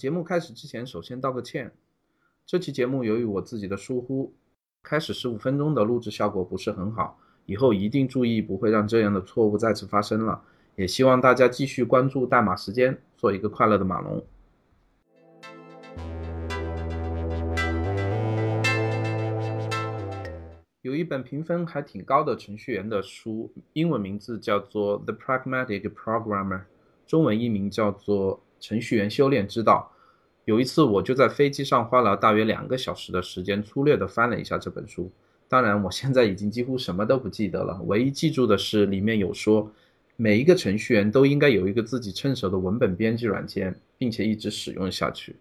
节目开始之前，首先道个歉。这期节目由于我自己的疏忽，开始十五分钟的录制效果不是很好，以后一定注意，不会让这样的错误再次发生了。也希望大家继续关注代码时间，做一个快乐的码农。有一本评分还挺高的程序员的书，英文名字叫做《The Pragmatic Programmer》，中文译名叫做《程序员修炼之道》。有一次，我就在飞机上花了大约两个小时的时间，粗略地翻了一下这本书。当然，我现在已经几乎什么都不记得了，唯一记住的是里面有说，每一个程序员都应该有一个自己趁手的文本编辑软件，并且一直使用下去。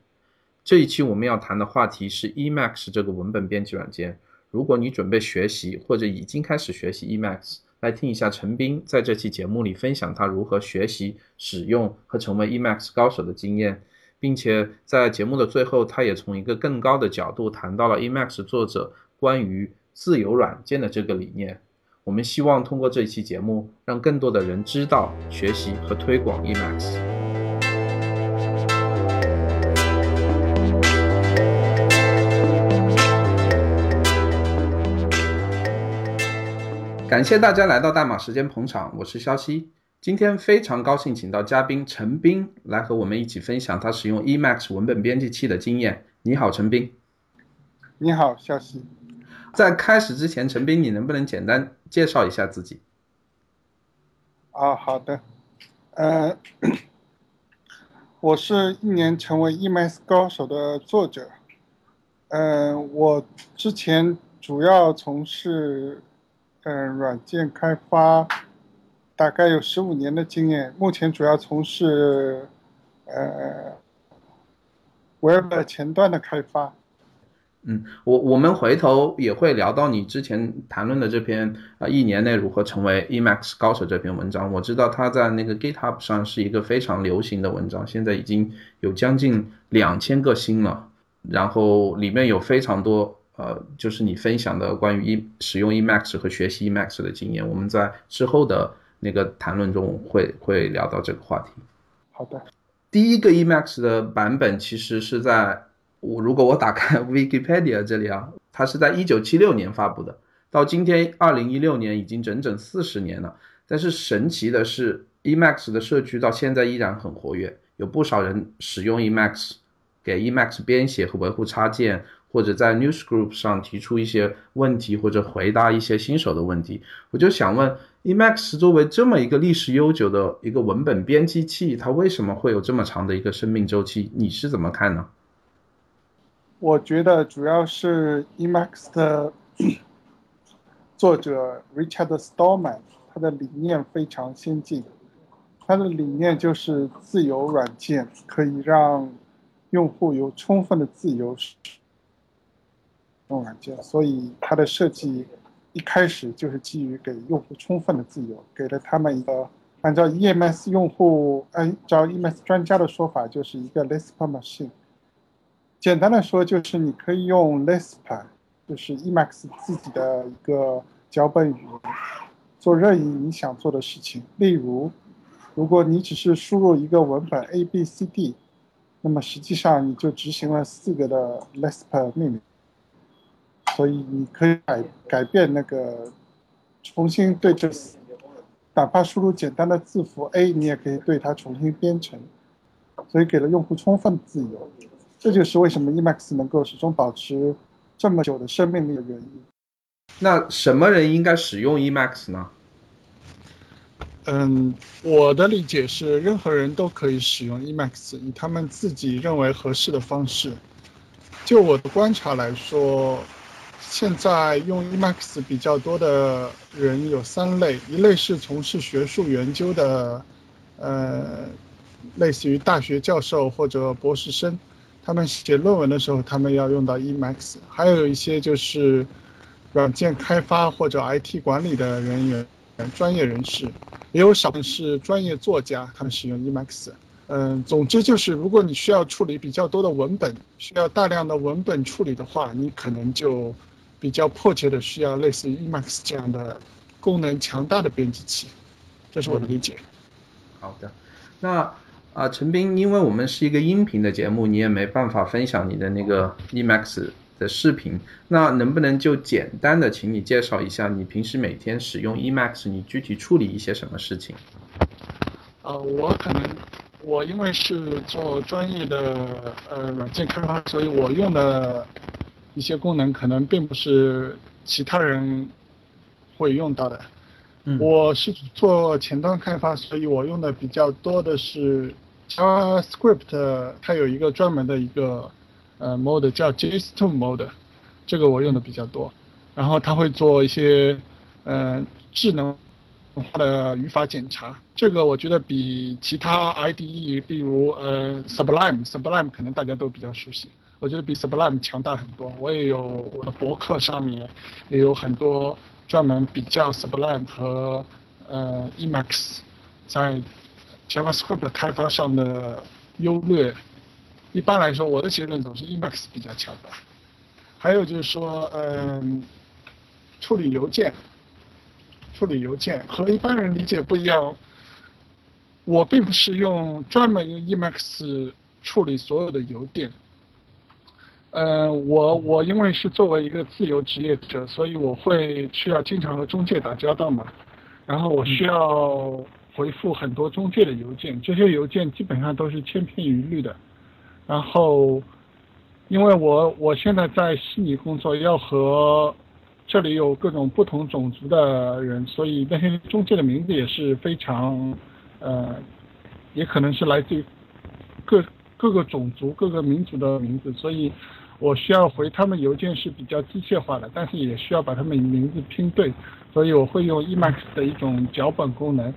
这一期我们要谈的话题是 Emacs 这个文本编辑软件。如果你准备学习或者已经开始学习 Emacs，来听一下陈斌在这期节目里分享他如何学习、使用和成为 Emacs 高手的经验，并且在节目的最后，他也从一个更高的角度谈到了 Emacs 作者关于自由软件的这个理念。我们希望通过这一期节目，让更多的人知道、学习和推广 Emacs。感谢大家来到代码时间捧场，我是肖西。今天非常高兴请到嘉宾陈斌来和我们一起分享他使用 Emacs 文本编辑器的经验。你好，陈斌。你好，肖西。在开始之前，陈斌，你能不能简单介绍一下自己？啊，好的。呃，我是一年成为 Emacs 高手的作者。嗯，我之前主要从事。嗯，软件开发大概有十五年的经验，目前主要从事呃 Web 前端的开发。嗯，我我们回头也会聊到你之前谈论的这篇啊一年内如何成为 Emacs 高手这篇文章。我知道它在那个 GitHub 上是一个非常流行的文章，现在已经有将近两千个星了，然后里面有非常多。呃，就是你分享的关于 E 使用 Emacs 和学习 Emacs 的经验，我们在之后的那个谈论中会会聊到这个话题。好的，第一个 Emacs 的版本其实是在我如果我打开 Wikipedia 这里啊，它是在一九七六年发布的，到今天二零一六年已经整整四十年了。但是神奇的是，Emacs 的社区到现在依然很活跃，有不少人使用 Emacs，给 Emacs 编写和维护插件。或者在 Newsgroup 上提出一些问题，或者回答一些新手的问题，我就想问，Emacs 作为这么一个历史悠久的一个文本编辑器，它为什么会有这么长的一个生命周期？你是怎么看呢？我觉得主要是 Emacs 的作者 Richard Stallman，他的理念非常先进，他的理念就是自由软件可以让用户有充分的自由。种软件，所以它的设计一开始就是基于给用户充分的自由，给了他们一个按照 EMS 用户按照 EMS 专家的说法，就是一个 Lisp machine。简单的说，就是你可以用 Lisp，就是 Emacs 自己的一个脚本语言，做任意你想做的事情。例如，如果你只是输入一个文本 A B C D，那么实际上你就执行了四个的 Lisp 命令。所以你可以改改变那个，重新对这，哪怕输入简单的字符 A，你也可以对它重新编程，所以给了用户充分自由。这就是为什么 Emacs 能够始终保持这么久的生命力的原因。那什么人应该使用 Emacs 呢？嗯，我的理解是，任何人都可以使用 Emacs，以他们自己认为合适的方式。就我的观察来说。现在用 Emacs 比较多的人有三类，一类是从事学术研究的，呃，类似于大学教授或者博士生，他们写论文的时候，他们要用到 Emacs。还有一些就是软件开发或者 IT 管理的人员、专业人士，也有少部分是专业作家，他们使用 Emacs。嗯，总之就是，如果你需要处理比较多的文本，需要大量的文本处理的话，你可能就。比较迫切的需要类似于 Emacs 这样的功能强大的编辑器，这是我的理解。好的，那啊，陈斌，因为我们是一个音频的节目，你也没办法分享你的那个 Emacs 的视频，那能不能就简单的请你介绍一下你平时每天使用 Emacs，你具体处理一些什么事情？呃，我可能我因为是做专业的呃软件开发，所以我用的一些功能可能并不是其他人会用到的。我是做前端开发，所以我用的比较多的是 JavaScript，它有一个专门的一个呃 mode 叫 JSTON mode，这个我用的比较多。然后它会做一些呃智能化的语法检查，这个我觉得比其他 IDE，比如呃 Sublime，Sublime 可能大家都比较熟悉，我觉得比 Sublime 强大很多。我也有我的博客上面也有很多。专门比较 Sublime 和呃 Emacs 在 JavaScript 开发上的优劣。一般来说，我的结论总是 Emacs 比较强大。还有就是说，嗯，处理邮件，处理邮件和一般人理解不一样。我并不是用专门用 Emacs 处理所有的邮件。呃，我我因为是作为一个自由职业者，所以我会需要经常和中介打交道嘛，然后我需要回复很多中介的邮件，这些邮件基本上都是千篇一律的，然后，因为我我现在在悉尼工作，要和这里有各种不同种族的人，所以那些中介的名字也是非常，呃，也可能是来自于各各个种族、各个民族的名字，所以。我需要回他们邮件是比较机械化的，但是也需要把他们名字拼对，所以我会用 Emacs 的一种脚本功能，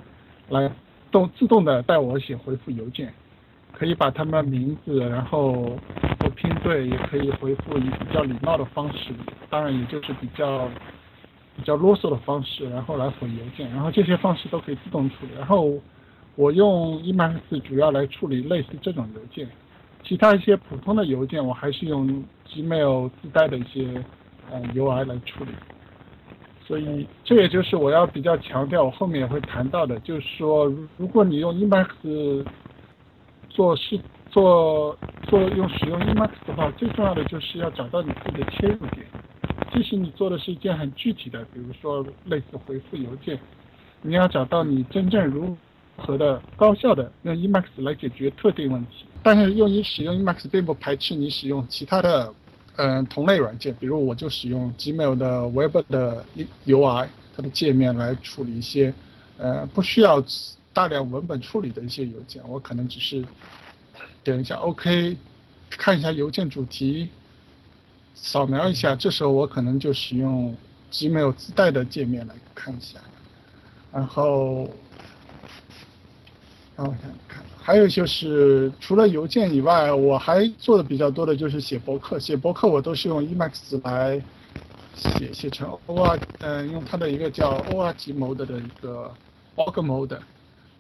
来动自动的带我写回复邮件，可以把他们名字然后拼对，也可以回复以比较礼貌的方式，当然也就是比较比较啰嗦的方式，然后来回邮件，然后这些方式都可以自动处理。然后我用 Emacs 主要来处理类似这种邮件。其他一些普通的邮件，我还是用 Gmail 自带的一些呃 UI 来处理。所以这也就是我要比较强调，我后面也会谈到的，就是说，如果你用 Emacs 做事做做用使用 Emacs 的话，最重要的就是要找到你自己的切入点。即使你做的是一件很具体的，比如说类似回复邮件，你要找到你真正如何的高效的用 Emacs 来解决特定问题。但是用于使用 Emacs 并不排斥你使用其他的，嗯，同类软件，比如我就使用 Gmail 的 Web 的 UI，它的界面来处理一些，呃，不需要大量文本处理的一些邮件，我可能只是点一下 OK，看一下邮件主题，扫描一下，这时候我可能就使用 Gmail 自带的界面来看一下，然后，让我想看。还有就是，除了邮件以外，我还做的比较多的就是写博客。写博客我都是用 Emacs 来写，写成 OR，嗯，用它的一个叫 O R G mode 的一个 org mode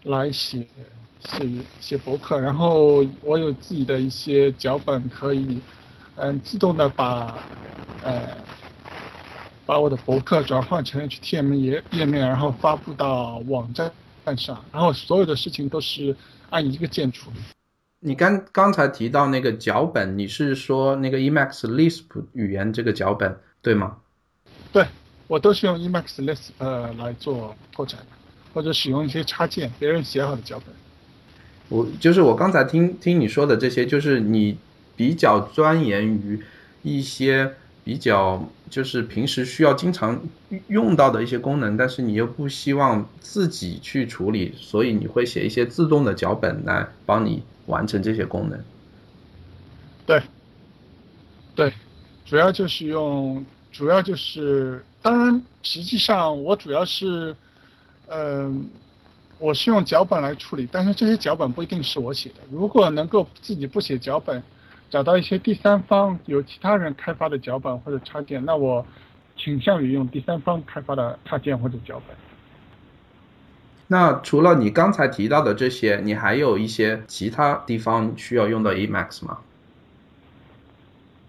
来写写写博客。然后我有自己的一些脚本，可以嗯自动的把呃把我的博客转换成 HTML 页面，然后发布到网站上。然后所有的事情都是。按一个键处理。你刚刚才提到那个脚本，你是说那个 Emacs Lisp 语言这个脚本对吗？对，我都是用 Emacs Lisp 呃来做拓展，或者使用一些插件，别人写好的脚本。我就是我刚才听听你说的这些，就是你比较钻研于一些。比较就是平时需要经常用到的一些功能，但是你又不希望自己去处理，所以你会写一些自动的脚本来帮你完成这些功能。对，对，主要就是用，主要就是，当然实际上我主要是，嗯，我是用脚本来处理，但是这些脚本不一定是我写的，如果能够自己不写脚本。找到一些第三方有其他人开发的脚本或者插件，那我倾向于用第三方开发的插件或者脚本。那除了你刚才提到的这些，你还有一些其他地方需要用到 Emacs 吗？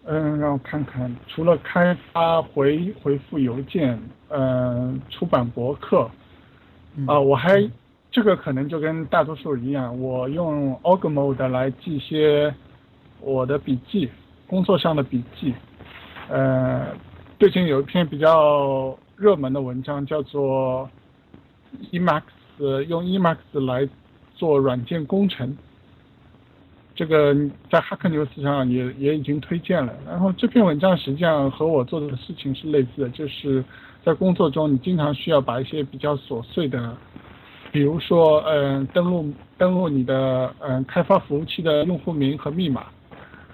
嗯，让我看看，除了开发回回复邮件，嗯，出版博客，啊，我还这个可能就跟大多数人一样，我用 Org Mode 来记一些我的笔记，工作上的笔记。呃，最近有一篇比较热门的文章，叫做 Emacs 用 Emacs 来做软件工程。这个在 Hack News 上也也已经推荐了。然后这篇文章实际上和我做的事情是类似的，就是在工作中你经常需要把一些比较琐碎的，比如说嗯登录登录你的嗯开发服务器的用户名和密码，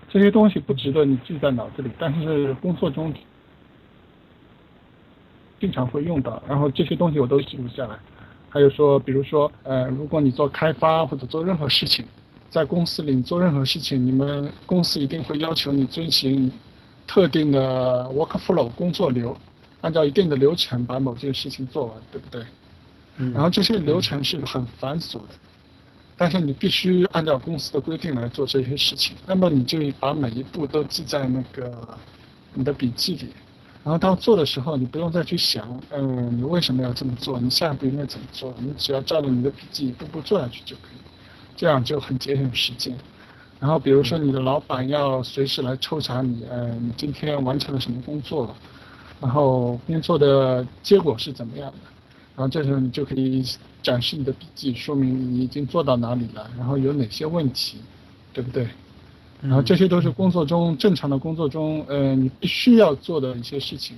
这些东西不值得你记在脑子里，但是工作中经常会用到。然后这些东西我都记录下来。还有说，比如说呃如果你做开发或者做任何事情。在公司里做任何事情，你们公司一定会要求你遵循特定的 workflow 工作流，按照一定的流程把某件事情做完，对不对？嗯。然后这些流程是很繁琐的，但是你必须按照公司的规定来做这些事情。那么你就把每一步都记在那个你的笔记里，然后到做的时候，你不用再去想，嗯，你为什么要这么做？你下一步应该怎么做？你只要照着你的笔记一步步做下去就可以。这样就很节省时间，然后比如说你的老板要随时来抽查你，呃，你今天完成了什么工作，然后工作的结果是怎么样的，然后这时候你就可以展示你的笔记，说明你已经做到哪里了，然后有哪些问题，对不对？然后这些都是工作中正常的工作中，呃，你必须要做的一些事情，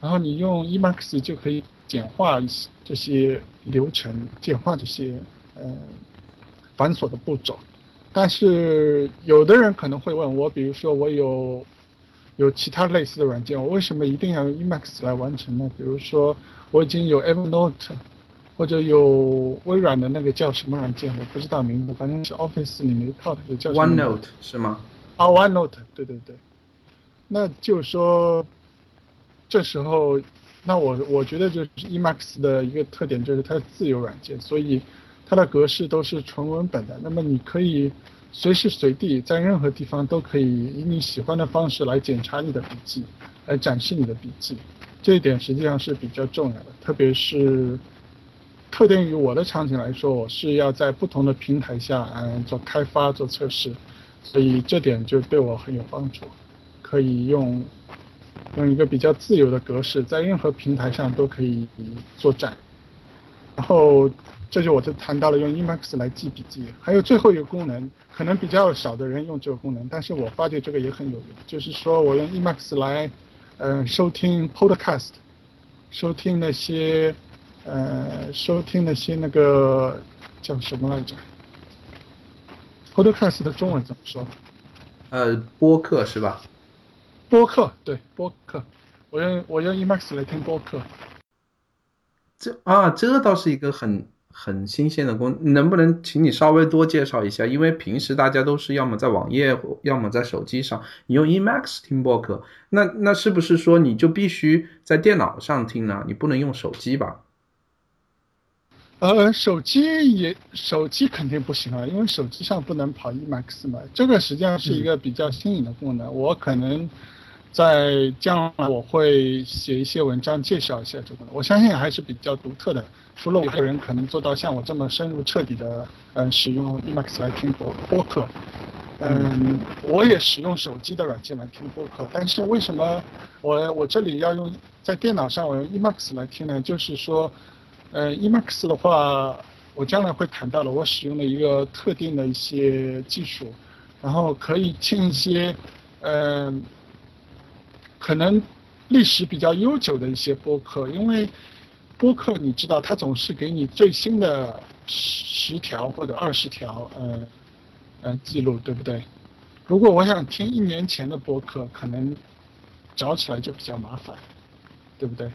然后你用 Emacs 就可以简化这些流程，简化这些，呃。繁琐的步骤，但是有的人可能会问我，比如说我有有其他类似的软件，我为什么一定要用 Emacs 来完成呢？比如说我已经有 Evernote，或者有微软的那个叫什么软件，我不知道名字，反正是 Office 里面一套的叫 OneNote 是吗？啊，OneNote，对对对。那就是说，这时候，那我我觉得就是 Emacs 的一个特点就是它的自由软件，所以。它的格式都是纯文本的，那么你可以随时随地在任何地方都可以以你喜欢的方式来检查你的笔记，来展示你的笔记，这一点实际上是比较重要的，特别是特定于我的场景来说，我是要在不同的平台下嗯做开发做测试，所以这点就对我很有帮助，可以用用一个比较自由的格式，在任何平台上都可以作战，然后。这就我就谈到了用 Emacs 来记笔记，还有最后一个功能，可能比较少的人用这个功能，但是我发觉这个也很有用，就是说我用 Emacs 来，呃，收听 Podcast，收听那些，呃，收听那些那个叫什么来着？Podcast 的中文怎么说？呃，播客是吧？播客，对，播客，我用我用 Emacs 来听播客。这啊，这倒是一个很。很新鲜的功，能不能请你稍微多介绍一下？因为平时大家都是要么在网页，要么在手机上。你用 Emacs 听播客，那那是不是说你就必须在电脑上听呢？你不能用手机吧？呃，手机也手机肯定不行啊，因为手机上不能跑 Emacs 嘛。这个实际上是一个比较新颖的功能，我可能在将来我会写一些文章介绍一下这个，我相信还是比较独特的。除了我一个人可能做到像我这么深入彻底的，嗯，使用 Emacs 来听播播客，嗯，我也使用手机的软件来听播客。但是为什么我我这里要用在电脑上我用 Emacs 来听呢？就是说，呃，Emacs 的话，我将来会谈到了，我使用了一个特定的一些技术，然后可以听一些，嗯，可能历史比较悠久的一些播客，因为。播客你知道，它总是给你最新的十条或者二十条，呃，呃记录，对不对？如果我想听一年前的播客，可能找起来就比较麻烦，对不对？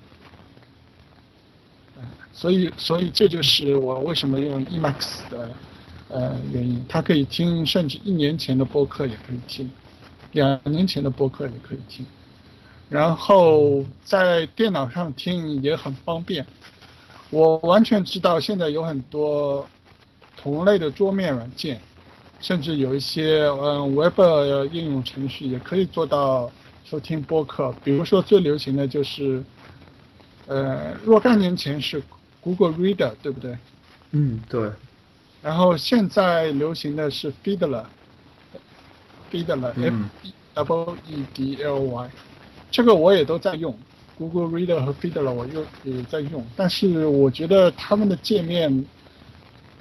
所以，所以这就是我为什么用 Emacs 的呃原因。它可以听，甚至一年前的播客也可以听，两年前的播客也可以听。然后在电脑上听也很方便，我完全知道现在有很多同类的桌面软件，甚至有一些嗯 Web 应用程序也可以做到收听播客。比如说最流行的就是，呃，若干年前是 Google Reader，对不对？嗯，对。然后现在流行的是 Feedly，Feedly，F W E D L Y，这个我也都在用，Google Reader 和 Feedler 我又也在用，但是我觉得他们的界面，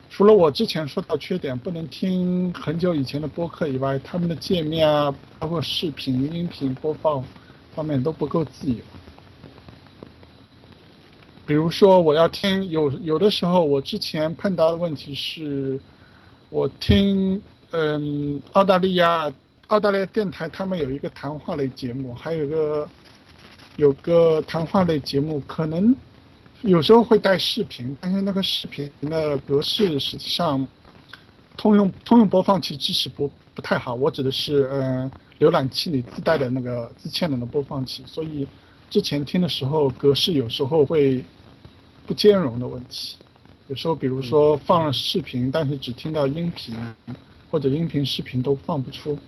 除了我之前说到缺点不能听很久以前的播客以外，他们的界面啊，包括视频、音频播放方面都不够自由。比如说，我要听有有的时候，我之前碰到的问题是，我听嗯澳大利亚澳大利亚电台他们有一个谈话类节目，还有个有个谈话类节目，可能有时候会带视频，但是那个视频的格式实际上通用通用播放器支持不不太好，我指的是嗯浏览器里自带的那个自嵌的那播放器，所以之前听的时候格式有时候会。不兼容的问题，有时候比如说放了视频，但是只听到音频，或者音频视频都放不出。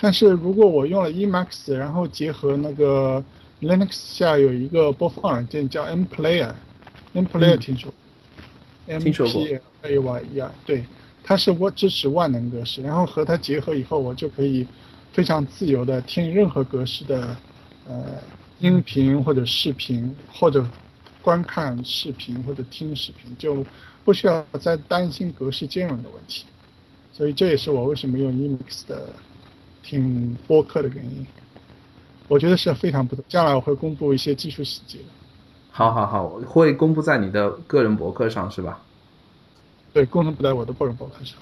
但是如果我用了 Emacs，然后结合那个 Linux 下有一个播放软件叫 M Player 听说听说过？M P A Y E R，对，它是我支持万能格式，然后和它结合以后，我就可以非常自由的听任何格式的呃音频或者视频或者。观看视频或者听视频就不需要再担心格式兼容的问题，所以这也是我为什么用 Emacs 的听播客的原因。我觉得是非常不错。将来我会公布一些技术细节。好好好，会公布在你的个人博客上是吧？对，公布在我的个人博客上。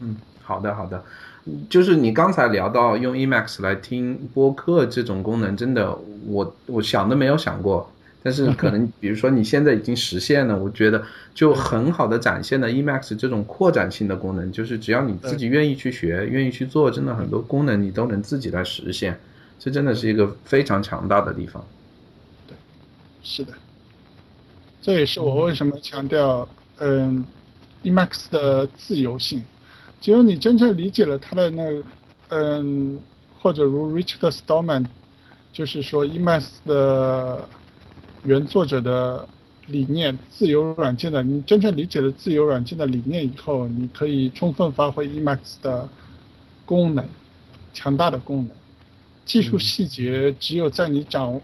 嗯，好的好的。就是你刚才聊到用 Emacs 来听播客这种功能，真的我我想都没有想过。但是可能，比如说你现在已经实现了，我觉得就很好的展现了 Emacs 这种扩展性的功能，就是只要你自己愿意去学，愿意去做，真的很多功能你都能自己来实现，这真的是一个非常强大的地方。对，是的，这也是我为什么强调，嗯，Emacs 的自由性，只有你真正理解了它的那，嗯，或者如 Richard Stallman，就是说 Emacs 的。原作者的理念，自由软件的，你真正理解了自由软件的理念以后，你可以充分发挥 Emacs 的功能，强大的功能。技术细节只有在你掌握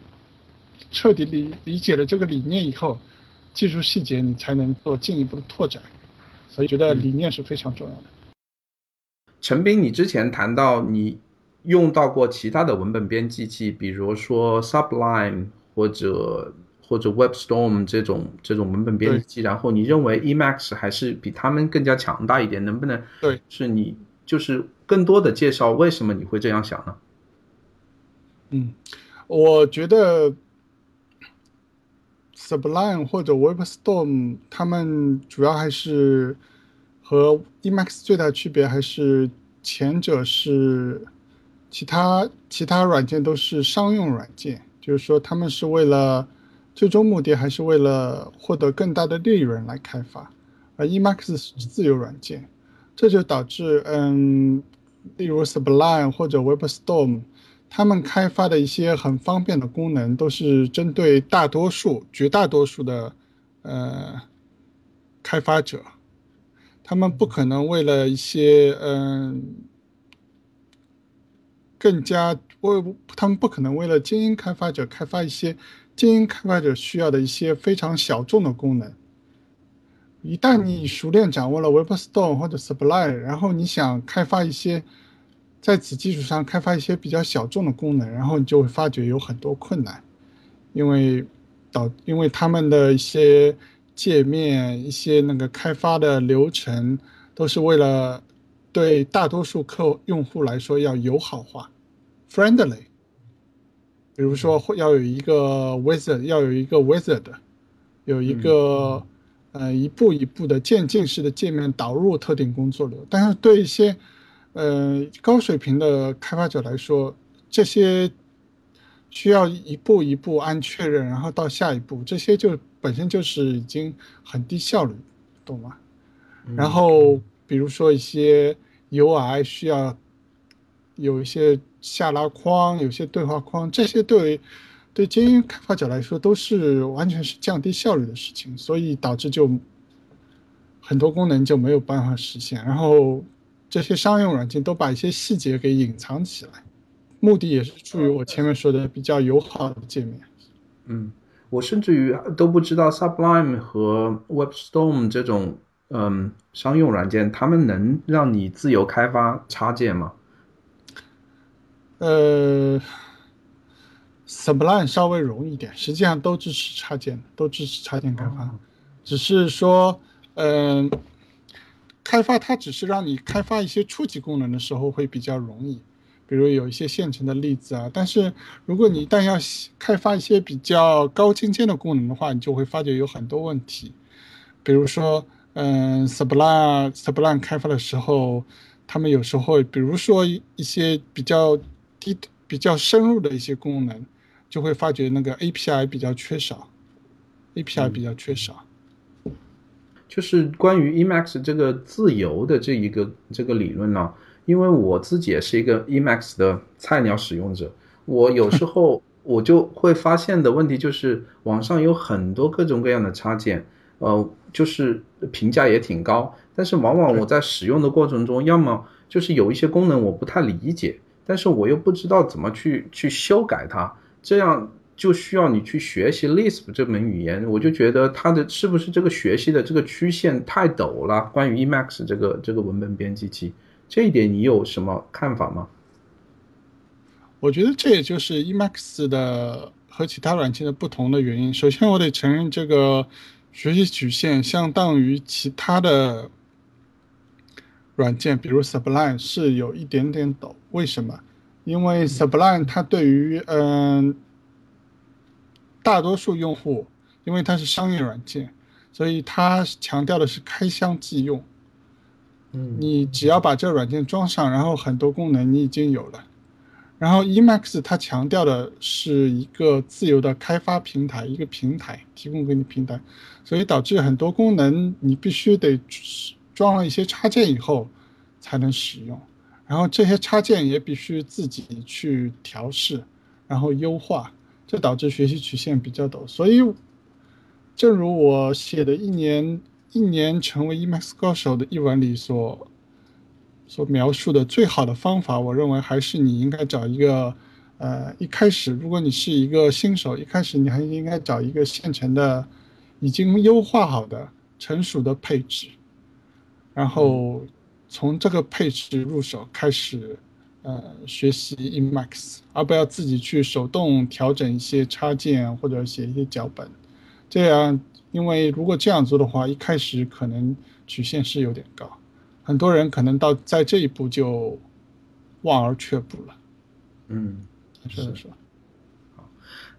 彻底理理解了这个理念以后，技术细节你才能做进一步的拓展。所以觉得理念是非常重要的。陈斌，你之前谈到你用到过其他的文本编辑器，比如说 Sublime 或者。或者 WebStorm 这种这种文本编辑器，然后你认为 Emacs 还是比他们更加强大一点？能不能对？是你就是更多的介绍为什么你会这样想呢？嗯，我觉得 Sublime 或者 WebStorm 他们主要还是和 Emacs 最大区别还是前者是其他其他软件都是商用软件，就是说他们是为了最终目的还是为了获得更大的利润来开发，而 Emacs 是自由软件，这就导致，嗯，例如 Sublime 或者 WebStorm，他们开发的一些很方便的功能，都是针对大多数、绝大多数的，呃，开发者，他们不可能为了一些，嗯，更加为他们不可能为了精英开发者开发一些。精英开发者需要的一些非常小众的功能，一旦你熟练掌握了 WebStorm 或者 Sublime，然后你想开发一些在此基础上开发一些比较小众的功能，然后你就会发觉有很多困难，因为导因为他们的一些界面、一些那个开发的流程都是为了对大多数客用户来说要友好化，friendly。比如说，会要有一个 wizard，要有一个 wizard，有一个呃一步一步的渐进式的界面导入特定工作流。但是对一些呃高水平的开发者来说，这些需要一步一步按确认，然后到下一步，这些就本身就是已经很低效率，懂吗？然后比如说一些 UI 需要有一些。下拉框，有些对话框，这些对对精英开发者来说都是完全是降低效率的事情，所以导致就很多功能就没有办法实现。然后这些商用软件都把一些细节给隐藏起来，目的也是出于我前面说的比较友好的界面。嗯，我甚至于都不知道 Sublime 和 WebStorm 这种嗯商用软件，他们能让你自由开发插件吗？呃，Sublime 稍微容易一点，实际上都支持插件，都支持插件开发，只是说，嗯，开发它只是让你开发一些初级功能的时候会比较容易，比如有一些现成的例子啊。但是如果你一旦要开发一些比较高精尖的功能的话，你就会发觉有很多问题，比如说，嗯，Sublime Sublime 开发的时候，他们有时候，比如说一些比较低比较深入的一些功能，就会发觉那个 API 比较缺少，API 比较缺少。就是关于 Emacs 这个自由的这一个这个理论呢，因为我自己也是一个 Emacs 的菜鸟使用者，我有时候 我就会发现的问题就是网上有很多各种各样的插件，呃，就是评价也挺高，但是往往我在使用的过程中，要么就是有一些功能我不太理解。但是我又不知道怎么去去修改它，这样就需要你去学习 Lisp 这门语言。我就觉得它的是不是这个学习的这个曲线太陡了？关于 Emacs 这个这个文本编辑器，这一点你有什么看法吗？我觉得这也就是 Emacs 的和其他软件的不同的原因。首先，我得承认这个学习曲线相当于其他的。软件比如 Sublime 是有一点点抖，为什么？因为 Sublime 它对于嗯大多数用户，因为它是商业软件，所以它强调的是开箱即用。嗯，你只要把这个软件装上，然后很多功能你已经有了。然后 Emacs 它强调的是一个自由的开发平台，一个平台提供给你平台，所以导致很多功能你必须得。装了一些插件以后才能使用，然后这些插件也必须自己去调试，然后优化，这导致学习曲线比较陡。所以，正如我写的一年一年成为 Emacs 高手的一文里所所描述的最好的方法，我认为还是你应该找一个，呃，一开始如果你是一个新手，一开始你还应该找一个现成的、已经优化好的、成熟的配置。然后从这个配置入手开始，呃，学习 Emacs，而不要自己去手动调整一些插件或者写一些脚本。这样，因为如果这样做的话，一开始可能曲线是有点高，很多人可能到在这一步就望而却步了。嗯，是是。好，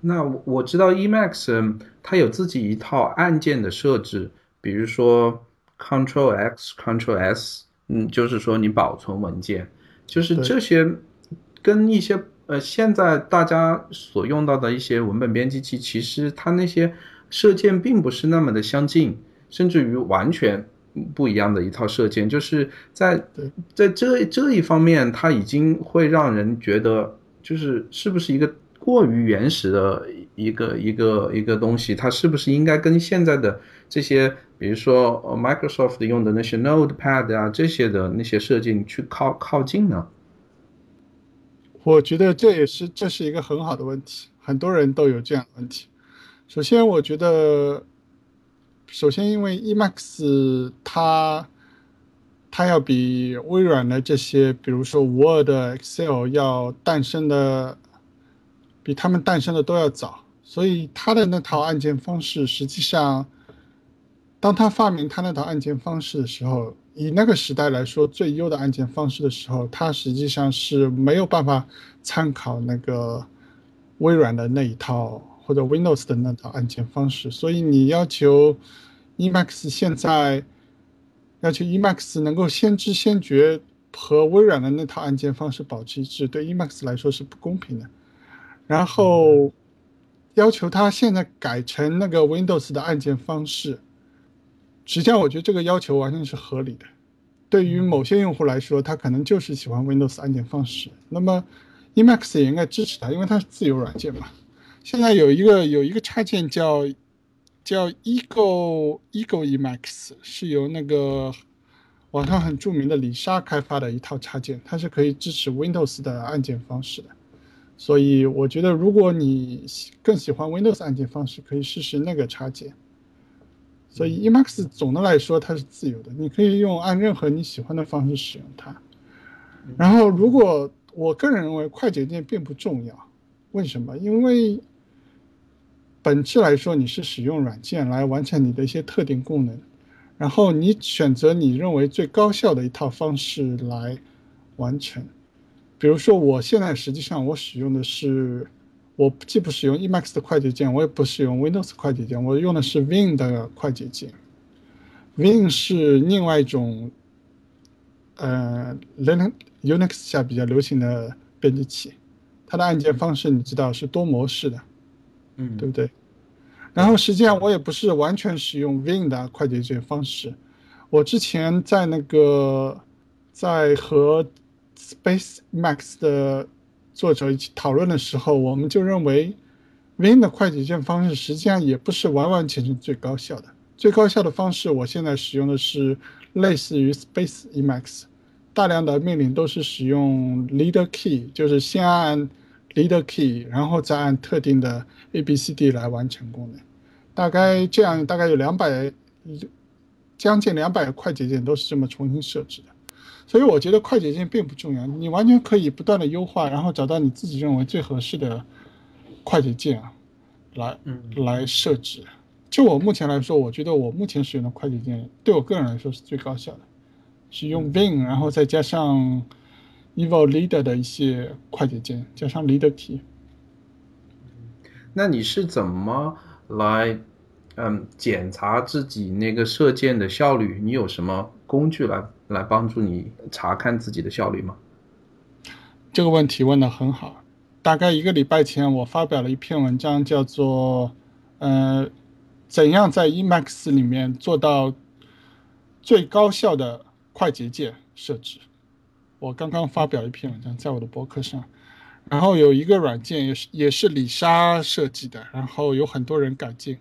那我知道 Emacs 它有自己一套按键的设置，比如说。Control X, Control S，嗯，就是说你保存文件，就是这些跟一些呃现在大家所用到的一些文本编辑器，其实它那些射键并不是那么的相近，甚至于完全不一样的一套射键，就是在在这这一方面，它已经会让人觉得就是是不是一个过于原始的一个一个一个东西，它是不是应该跟现在的这些。比如说，Microsoft 用的那些 Notepad 啊，这些的那些设计你去靠靠近呢？我觉得这也是这是一个很好的问题，很多人都有这样的问题。首先，我觉得，首先因为 Emacs 它它要比微软的这些，比如说 Word、Excel 要诞生的，比他们诞生的都要早，所以它的那套按键方式实际上。当他发明他那套按键方式的时候，以那个时代来说最优的按键方式的时候，他实际上是没有办法参考那个微软的那一套或者 Windows 的那套按键方式。所以你要求 Emacs 现在要求 Emacs 能够先知先觉和微软的那套按键方式保持一致，对 Emacs 来说是不公平的。然后要求他现在改成那个 Windows 的按键方式。实际上，我觉得这个要求完全是合理的。对于某些用户来说，他可能就是喜欢 Windows 按键方式。那么，Emacs 也应该支持它，因为它是自由软件嘛。现在有一个有一个插件叫叫 Ego Ego Emacs，是由那个网上很著名的李莎开发的一套插件，它是可以支持 Windows 的按键方式的。所以我觉得，如果你更喜欢 Windows 按键方式，可以试试那个插件。所以 Emacs 总的来说它是自由的，你可以用按任何你喜欢的方式使用它。然后，如果我个人认为快捷键并不重要，为什么？因为本质来说，你是使用软件来完成你的一些特定功能，然后你选择你认为最高效的一套方式来完成。比如说，我现在实际上我使用的是，我既不使用 Emacs 的快捷键，我也不使用 Windows 快捷键，我用的是 Win 的快捷键。Win 是另外一种，呃，Linux Unix 下比较流行的编辑器，它的按键方式你知道是多模式的，嗯，对不对？然后实际上我也不是完全使用 Win 的快捷键方式，我之前在那个在和 Space Max 的作者一起讨论的时候，我们就认为 Win 的快捷键方式实际上也不是完完全全最高效的。最高效的方式，我现在使用的是类似于 Space Emacs，大量的命令都是使用 Leader Key，就是先按 Leader Key，然后再按特定的 A B C D 来完成功能。大概这样，大概有两百，将近两百个快捷键都是这么重新设置的。所以我觉得快捷键并不重要，你完全可以不断的优化，然后找到你自己认为最合适的快捷键啊，来来设置。就我目前来说，我觉得我目前使用的快捷键对我个人来说是最高效的，是用 Win，然后再加上 Evo Leader 的一些快捷键，加上 Leader Key。那你是怎么来嗯检查自己那个射箭的效率？你有什么工具来？来帮助你查看自己的效率吗？这个问题问的很好。大概一个礼拜前，我发表了一篇文章，叫做“呃，怎样在 Emacs 里面做到最高效的快捷键设置”。我刚刚发表一篇文章在我的博客上，然后有一个软件也是也是李莎设计的，然后有很多人改进，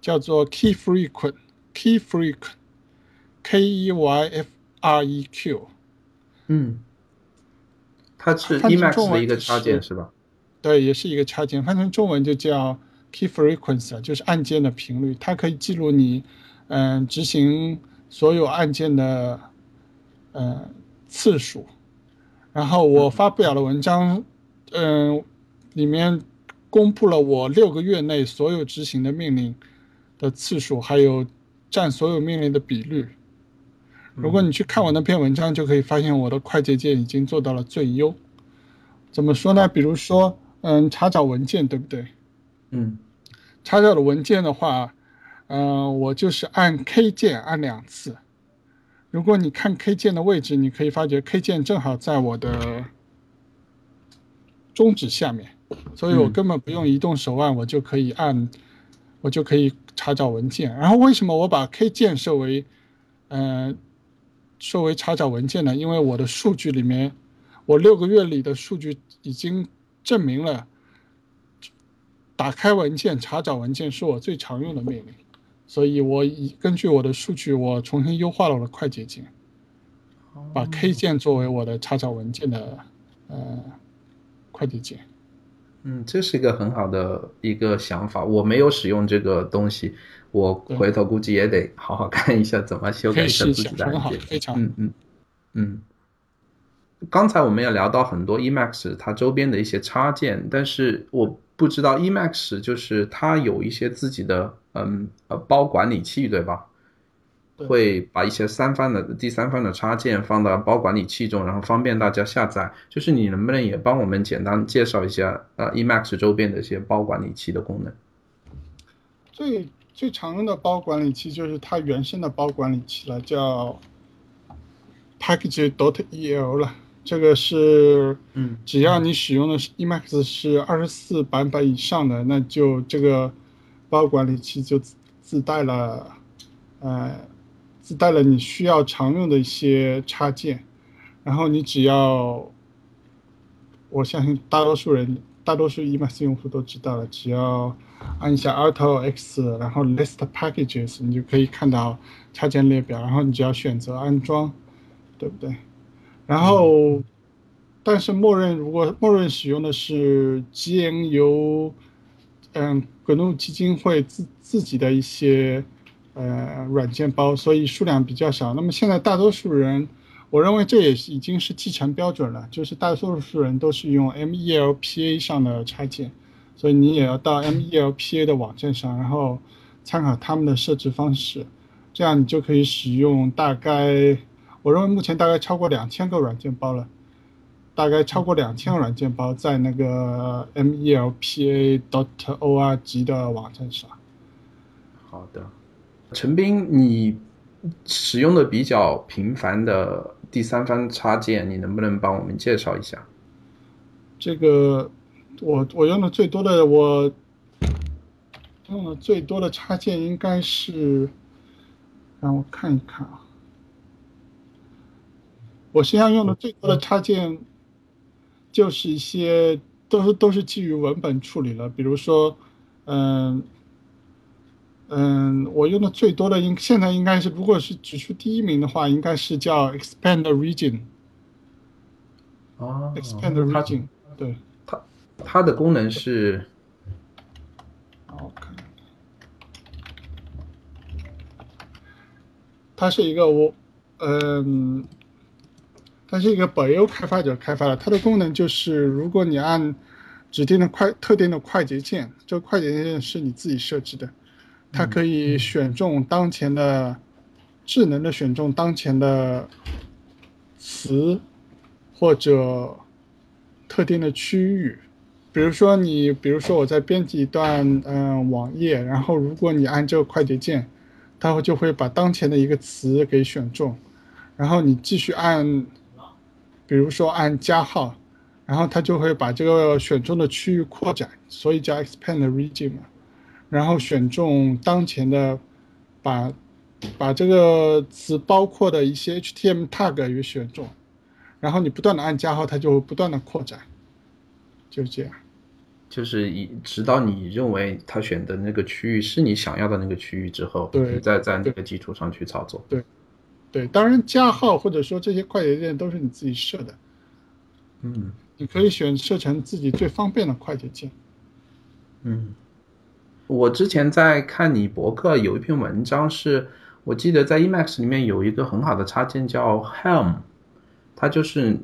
叫做 Key Frequent Key Frequent K E Y F。R E Q，嗯，它是 Emacs 的一个插件是吧？对，也是一个插件，翻成中文就叫 Key Frequency，就是按键的频率。它可以记录你，嗯，执行所有按键的，嗯，次数。然后我发表了文章，嗯，里面公布了我六个月内所有执行的命令的次数，还有占所有命令的比率。如果你去看我那篇文章，就可以发现我的快捷键已经做到了最优。怎么说呢？比如说，嗯，查找文件，对不对？嗯，查找的文件的话，嗯，我就是按 K 键按两次。如果你看 K 键的位置，你可以发觉 K 键正好在我的中指下面，所以我根本不用移动手腕，我就可以按，我就可以查找文件。然后为什么我把 K 键设为，嗯？设为查找文件呢，因为我的数据里面，我六个月里的数据已经证明了，打开文件、查找文件是我最常用的命令，所以我以根据我的数据，我重新优化了我的快捷键，把 K 键作为我的查找文件的呃快捷键。嗯，这是一个很好的一个想法，我没有使用这个东西。我回头估计也得好好看一下怎么修改一下自己的。嗯嗯嗯。刚才我们也聊到很多 Emacs 它周边的一些插件，但是我不知道 Emacs 就是它有一些自己的嗯呃包管理器对吧？会把一些三方的第三方的插件放到包管理器中，然后方便大家下载。就是你能不能也帮我们简单介绍一下呃 Emacs 周边的一些包管理器的功能？最最常用的包管理器就是它原生的包管理器了，叫 Package.dot.el 了。这个是，嗯，只要你使用的是 Emacs 是二十四版本以上的，那就这个包管理器就自带了，呃，自带了你需要常用的一些插件。然后你只要，我相信大多数人大多数 Emacs 用户都知道了，只要按一下 Alt X，然后 List Packages，你就可以看到插件列表，然后你只要选择安装，对不对？然后，但是默认如果默认使用的是 GNU，嗯，GNU 基金会自自己的一些呃软件包，所以数量比较少。那么现在大多数人。我认为这也是已经是继承标准了，就是大多数人都是用 MELPA 上的插件，所以你也要到 MELPA 的网站上，然后参考他们的设置方式，这样你就可以使用大概，我认为目前大概超过两千个软件包了，大概超过两千个软件包在那个 MELPA.dot.org 的网站上。好的，陈斌，你使用的比较频繁的。第三方插件，你能不能帮我们介绍一下？这个，我我用的最多的，我用的最多的插件应该是，让我看一看啊。我实际上用的最多的插件，就是一些都是都是基于文本处理了，比如说，嗯。嗯，我用的最多的应现在应该是，如果是指出第一名的话，应该是叫 Expand Region。哦，Expand Region，对，它它的功能是，它是一个我，嗯，它是一个北欧开发者开发的，它的功能就是，如果你按指定的快特定的快捷键，这个快捷键是你自己设置的。它可以选中当前的智能的选中当前的词或者特定的区域，比如说你，比如说我在编辑一段嗯网页，然后如果你按这个快捷键，它会就会把当前的一个词给选中，然后你继续按，比如说按加号，然后它就会把这个选中的区域扩展，所以叫 expand region 嘛。然后选中当前的，把把这个词包括的一些 HTML tag 也选中，然后你不断的按加号，它就不断的扩展，就这样。就是以直到你认为他选的那个区域是你想要的那个区域之后，你再在那个基础上去操作。对，对，当然加号或者说这些快捷键都是你自己设的。嗯，你可以选设成自己最方便的快捷键。嗯。我之前在看你博客有一篇文章，是我记得在 Emacs 里面有一个很好的插件叫 Helm，它就是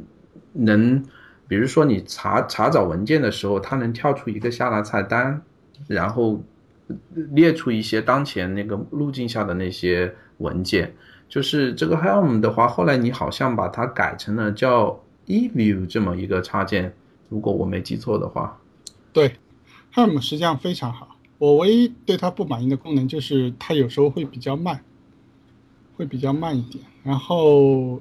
能，比如说你查查找文件的时候，它能跳出一个下拉菜单，然后列出一些当前那个路径下的那些文件。就是这个 Helm 的话，后来你好像把它改成了叫 eView 这么一个插件，如果我没记错的话。对，Helm 实际上非常好。我唯一对它不满意的功能就是它有时候会比较慢，会比较慢一点。然后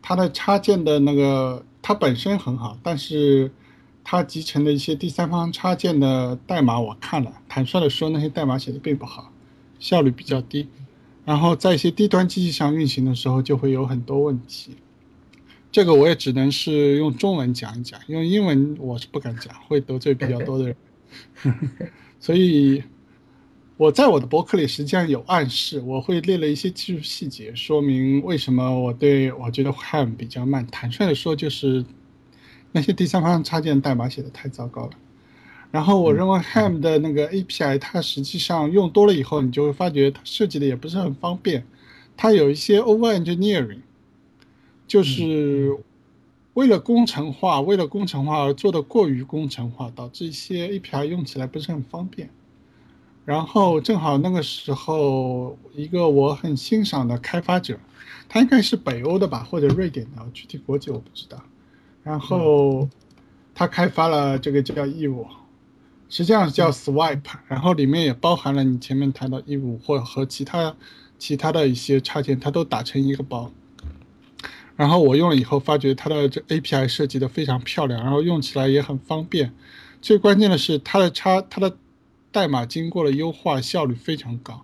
它的插件的那个它本身很好，但是它集成的一些第三方插件的代码我看了，坦率的说那些代码写的并不好，效率比较低。然后在一些低端机器上运行的时候就会有很多问题。这个我也只能是用中文讲一讲，用英文我是不敢讲，会得罪比较多的人。所以，我在我的博客里实际上有暗示，我会列了一些技术细节，说明为什么我对我觉得 Ham 比较慢。坦率的说，就是那些第三方插件代码写的太糟糕了。然后我认为 Ham 的那个 API，它实际上用多了以后，你就会发觉它设计的也不是很方便，它有一些 over engineering，就是。为了工程化，为了工程化而做的过于工程化，导致一些 API 用起来不是很方便。然后正好那个时候，一个我很欣赏的开发者，他应该是北欧的吧，或者瑞典的，具体国籍我不知道。然后他开发了这个叫义务，实际上是叫 Swipe，然后里面也包含了你前面谈到义务或和其他其他的一些插件，它都打成一个包。然后我用了以后，发觉它的这 API 设计的非常漂亮，然后用起来也很方便。最关键的是，它的插它的代码经过了优化，效率非常高。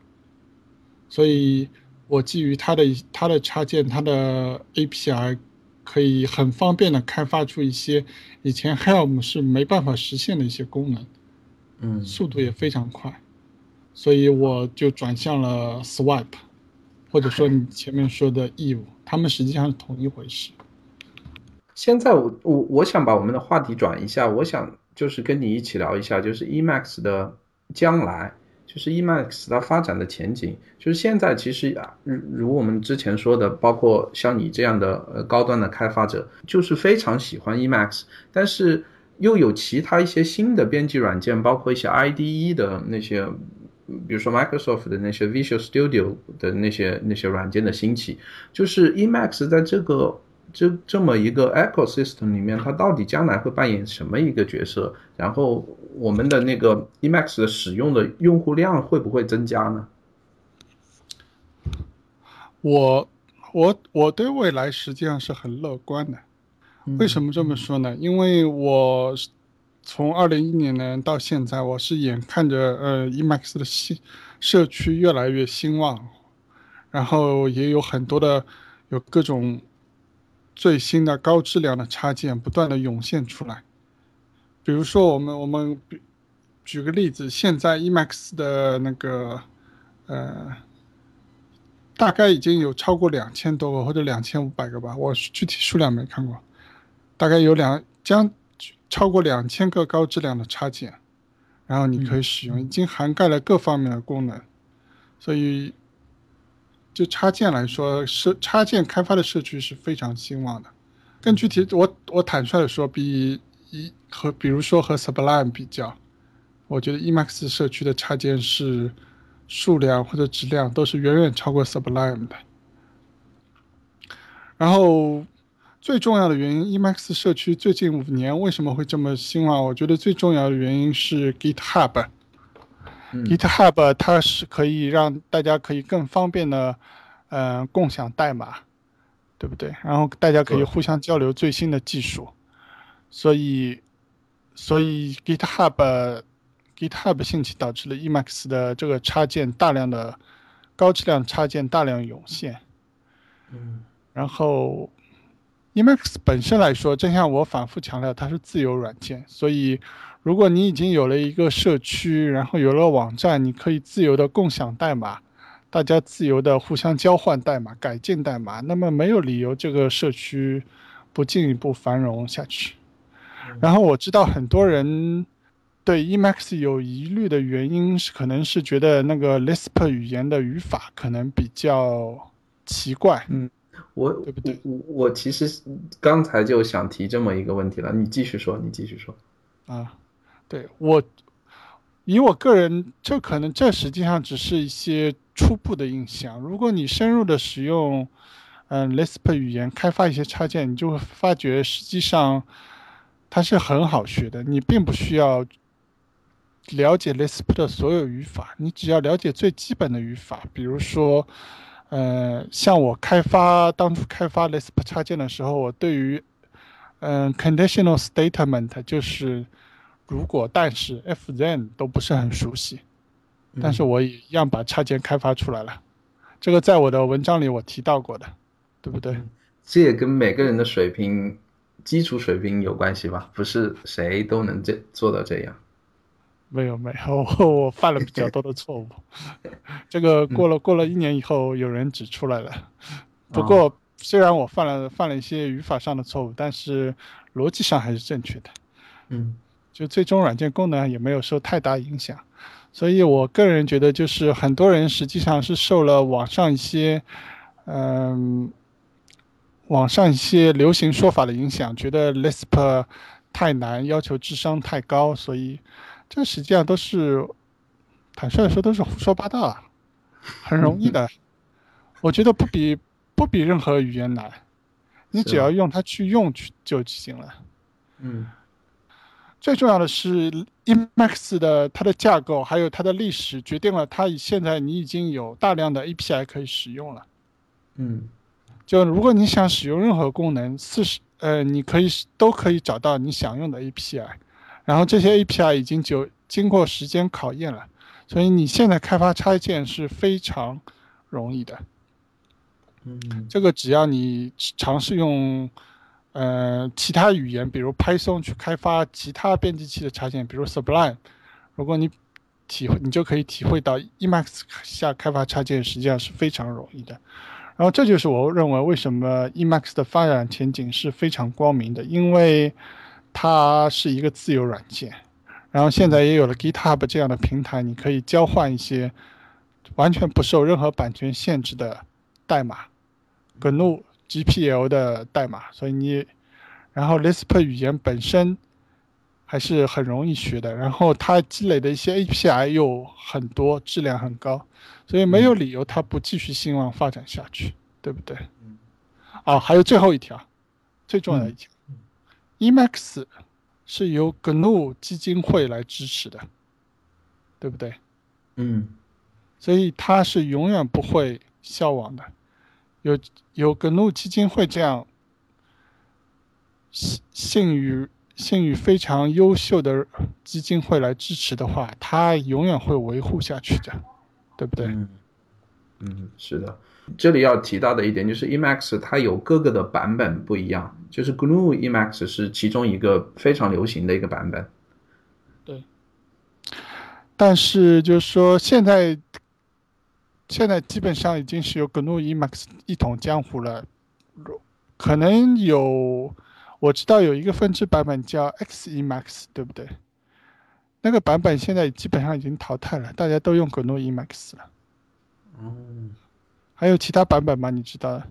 所以我基于它的它的插件，它的 API 可以很方便的开发出一些以前 Helm 是没办法实现的一些功能，嗯，速度也非常快，所以我就转向了 Swipe，或者说你前面说的 Eve，它们实际上是同一回事。现在我我我想把我们的话题转一下，我想就是跟你一起聊一下，就是 Emacs 的将来。就是 Emacs 它发展的前景，就是现在其实啊，如如我们之前说的，包括像你这样的呃高端的开发者，就是非常喜欢 Emacs，但是又有其他一些新的编辑软件，包括一些 IDE 的那些，比如说 Microsoft 的那些 Visual Studio 的那些那些软件的兴起，就是 Emacs 在这个。这这么一个 ecosystem 里面，它到底将来会扮演什么一个角色？然后我们的那个 Emacs 的使用的用户量会不会增加呢？我我我对未来实际上是很乐观的。为什么这么说呢？因为我从二零一零年到现在，我是眼看着呃，Emax 的新社区越来越兴旺，然后也有很多的有各种。最新的高质量的插件不断的涌现出来，比如说我们我们举个例子，现在 Emax 的那个呃，大概已经有超过两千多个或者两千五百个吧，我具体数量没看过，大概有两将超过两千个高质量的插件，然后你可以使用，已经涵盖了各方面的功能，所以。就插件来说，社插件开发的社区是非常兴旺的。更具体，我我坦率的说，比一和比如说和 Sublime 比较，我觉得 Emacs 社区的插件是数量或者质量都是远远超过 Sublime 的。然后最重要的原因，Emacs 社区最近五年为什么会这么兴旺？我觉得最重要的原因是 GitHub。GitHub 它是可以让大家可以更方便的，嗯，共享代码，对不对？然后大家可以互相交流最新的技术，所以，所以 GitHub GitHub 兴起导致了 Emacs 的这个插件大量的高质量插件大量涌现。嗯，然后 Emacs 本身来说，正像我反复强调，它是自由软件，所以。如果你已经有了一个社区，然后有了网站，你可以自由的共享代码，大家自由的互相交换代码、改进代码，那么没有理由这个社区不进一步繁荣下去。然后我知道很多人对 Emacs 有疑虑的原因是，可能是觉得那个 Lisp 语言的语法可能比较奇怪。嗯，我对不对？我我其实刚才就想提这么一个问题了，你继续说，你继续说。啊。对我，以我个人，这可能这实际上只是一些初步的印象。如果你深入的使用，嗯，Lisp 语言开发一些插件，你就会发觉实际上它是很好学的。你并不需要了解 Lisp 的所有语法，你只要了解最基本的语法。比如说，呃，像我开发当初开发 Lisp 插件的时候，我对于嗯，conditional statement 就是。如果但是 if then 都不是很熟悉，但是我一样把插件开发出来了，这个在我的文章里我提到过的，对不对？这也跟每个人的水平、基础水平有关系吧？不是谁都能这做到这样。没有没有，我我犯了比较多的错误，这个过了过了一年以后有人指出来了。不过虽然我犯了犯了一些语法上的错误，但是逻辑上还是正确的。嗯。就最终软件功能也没有受太大影响，所以我个人觉得，就是很多人实际上是受了网上一些，嗯，网上一些流行说法的影响，觉得 Lisp 太难，要求智商太高，所以这实际上都是坦率的说都是胡说八道啊，很容易的，我觉得不比不比任何语言难，你只要用它去用去就行了，嗯。最重要的是，Emacs 的它的架构还有它的历史，决定了它现在你已经有大量的 API 可以使用了。嗯，就如果你想使用任何功能，四十呃，你可以都可以找到你想用的 API，然后这些 API 已经就经过时间考验了，所以你现在开发插件是非常容易的。嗯，这个只要你尝试用。呃其他语言，比如 Python 去开发其他编辑器的插件，比如 Sublime，如果你体会，你就可以体会到 Emacs 下开发插件实际上是非常容易的。然后这就是我认为为什么 Emacs 的发展前景是非常光明的，因为它是一个自由软件。然后现在也有了 GitHub 这样的平台，你可以交换一些完全不受任何版权限制的代码，GNU GPL 的代码。所以你，然后 Lisp 语言本身还是很容易学的，然后它积累的一些 API 又很多，质量很高，所以没有理由它不继续兴旺发展下去，对不对？啊，还有最后一条，最重要的一条，Emacs。是由 GNU 基金会来支持的，对不对？嗯，所以它是永远不会消亡的。有有 GNU 基金会这样信信誉信誉非常优秀的基金会来支持的话，它永远会维护下去的，对不对？嗯，是的。这里要提到的一点就是 Emacs 它有各个的版本不一样，就是 GNU Emacs 是其中一个非常流行的一个版本。对。但是就是说现在，现在基本上已经是由 GNU Emacs 一统江湖了。可能有我知道有一个分支版本叫 X Emacs，对不对？那个版本现在基本上已经淘汰了，大家都用 GNU Emacs 了。嗯。还有其他版本吗？你知道？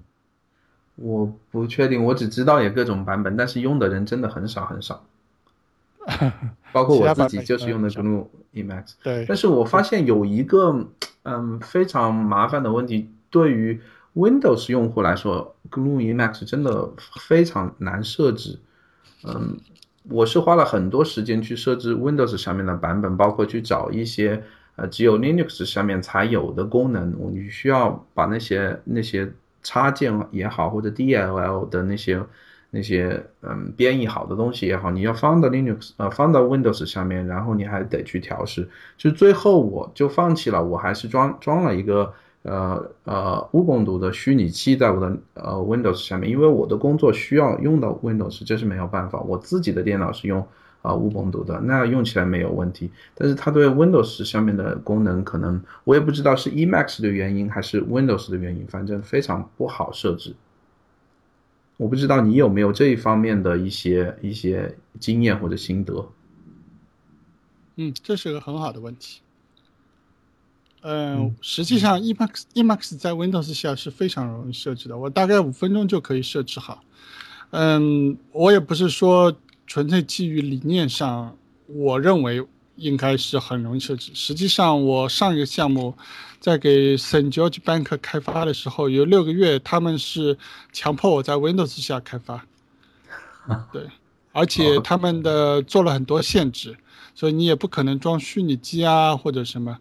我不确定，我只知道有各种版本，但是用的人真的很少很少。包括我自 己就是用的 GNU Emacs。对。但是我发现有一个嗯非常麻烦的问题，对于 Windows 用户来说，GNU Emacs 真的非常难设置。嗯，我是花了很多时间去设置 Windows 上面的版本，包括去找一些。呃，只有 Linux 上面才有的功能，你需要把那些那些插件也好，或者 DLL 的那些那些嗯编译好的东西也好，你要放到 Linux 呃放到 Windows 上面，然后你还得去调试。就最后我就放弃了，我还是装装了一个呃呃乌邦图的虚拟器在我的呃 Windows 下面，因为我的工作需要用到 Windows，这是没有办法。我自己的电脑是用。啊，无崩读的那用起来没有问题，但是它对 Windows 上面的功能可能我也不知道是 Emacs 的原因还是 Windows 的原因，反正非常不好设置。我不知道你有没有这一方面的一些一些经验或者心得。嗯，这是个很好的问题。嗯，实际上 Emacs Emacs 在 Windows 下是非常容易设置的，我大概五分钟就可以设置好。嗯，我也不是说。纯粹基于理念上，我认为应该是很容易设置。实际上，我上一个项目在给 Saint George Bank 开发的时候，有六个月，他们是强迫我在 Windows 下开发。对，而且他们的做了很多限制，所以你也不可能装虚拟机啊或者什么，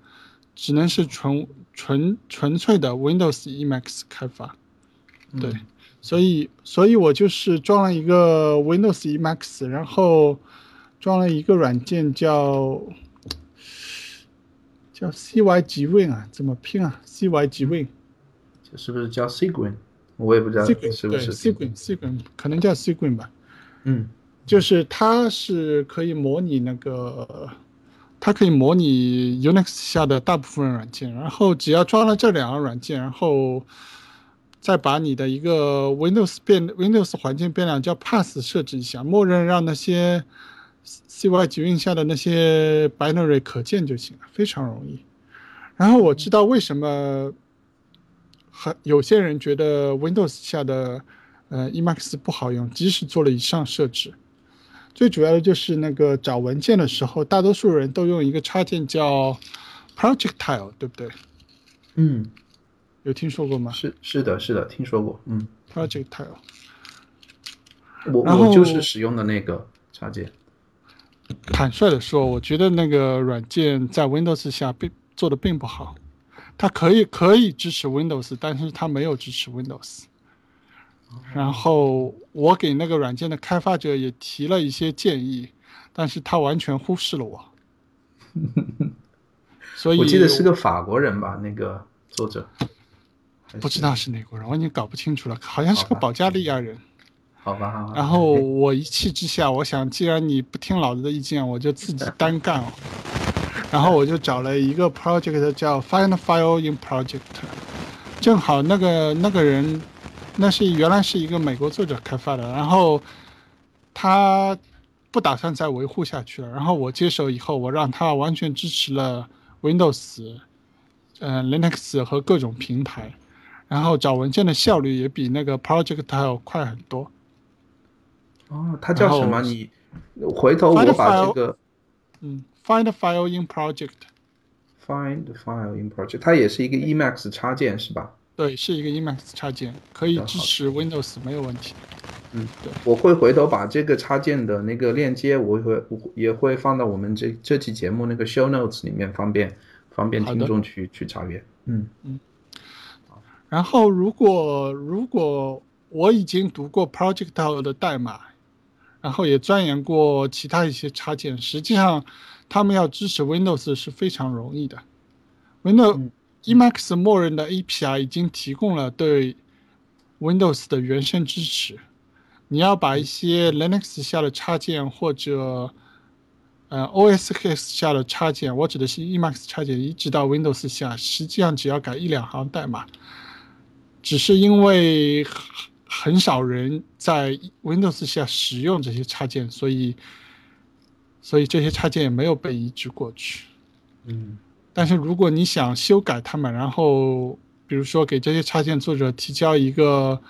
只能是纯纯纯粹的 Windows Emacs 开发。对。所以，所以我就是装了一个 Windows Emacs，然后装了一个软件叫叫 CyGwin 啊，怎么拼啊？CyGwin，这是不是叫 Cygwin？我也不知道是不是。对，Cygwin，Cygwin 可能叫 Cygwin 吧。嗯，就是它是可以模拟那个，它可以模拟 Unix 下的大部分软件，然后只要装了这两个软件，然后。再把你的一个 Windows 变 Windows 环境变量叫 pass 设置一下，默认让那些 CyGwin 下的那些 binary 可见就行了，非常容易。然后我知道为什么很有些人觉得 Windows 下的呃 Emacs 不好用，即使做了以上设置，最主要的就是那个找文件的时候，大多数人都用一个插件叫 Projectile，对不对？嗯。有听说过吗？是是的，是的，听说过。嗯，Projectile。我我就是使用的那个插件。坦率的说，我觉得那个软件在 Windows 下并做的并不好。它可以可以支持 Windows，但是它没有支持 Windows。然后我给那个软件的开发者也提了一些建议，但是他完全忽视了我。所以我记得是个法国人吧，那个作者。不知道是哪国人，我已经搞不清楚了，好像是个保加利亚人。好吧，好吧。然后我一气之下，我想，既然你不听老子的意见，我就自己单干了。然后我就找了一个 project 叫 Find File in Project，正好那个那个人，那是原来是一个美国作者开发的，然后他不打算再维护下去了。然后我接手以后，我让他完全支持了 Windows，嗯，Linux 和各种平台，然后找文件的效率也比那个 Projectile 快很多。哦，它叫什么？你回头我把这个，嗯。Find file in project. Find file in project. 它也是一个 Emacs 插件是吧？对，是一个 Emacs 插件，可以支持 Windows，没有问题。嗯，对，我会回头把这个插件的那个链接，我会也会放到我们这这期节目那个 Show Notes 里面，方便方便听众去去查阅。嗯嗯。然后，如果如果我已经读过 Project 的代码，然后也钻研过其他一些插件，实际上。他们要支持 Windows 是非常容易的，Windows Emacs 默认的 API 已经提供了对 Windows 的原生支持。你要把一些 Linux 下的插件或者呃 OS X 下的插件，我指的是 Emacs 插件移植到 Windows 下，实际上只要改一两行代码。只是因为很少人在 Windows 下使用这些插件，所以。所以这些插件也没有被移植过去，嗯，但是如果你想修改它们，然后比如说给这些插件作者提交一个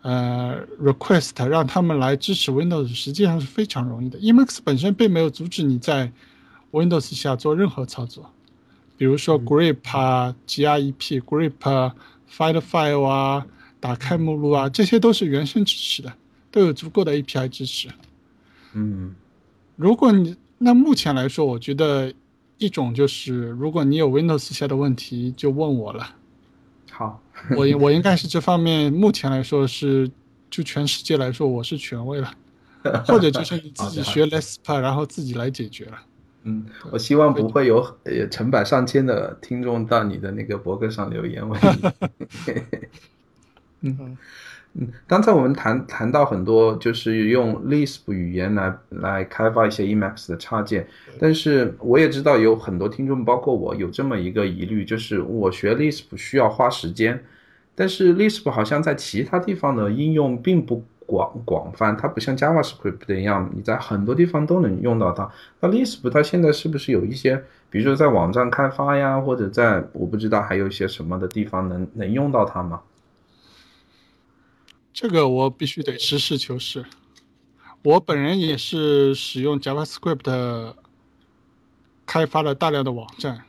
呃 request，让他们来支持 Windows，实际上是非常容易的。Emacs 本身并没有阻止你在 Windows 下做任何操作，比如说 grep 啊、grep、grep、find file 啊、打开目录啊，这些都是原生支持的，都有足够的 API 支持，嗯。如果你那目前来说，我觉得一种就是，如果你有 Windows 下的问题，就问我了。好，我我应该是这方面目前来说是，就全世界来说我是权威了。或者就是你自己学 Lisp，然后自己来解决了。嗯，我希望不会有呃成百上千的听众到你的那个博客上留言问你。嗯。嗯，刚才我们谈谈到很多，就是用 Lisp 语言来来开发一些 Emacs 的插件，但是我也知道有很多听众，包括我，有这么一个疑虑，就是我学 Lisp 需要花时间，但是 Lisp 好像在其他地方的应用并不广广泛，它不像 JavaScript 一样，你在很多地方都能用到它。那 Lisp 它现在是不是有一些，比如说在网站开发呀，或者在我不知道还有一些什么的地方能能用到它吗？这个我必须得实事求是，我本人也是使用 JavaScript 开发了大量的网站，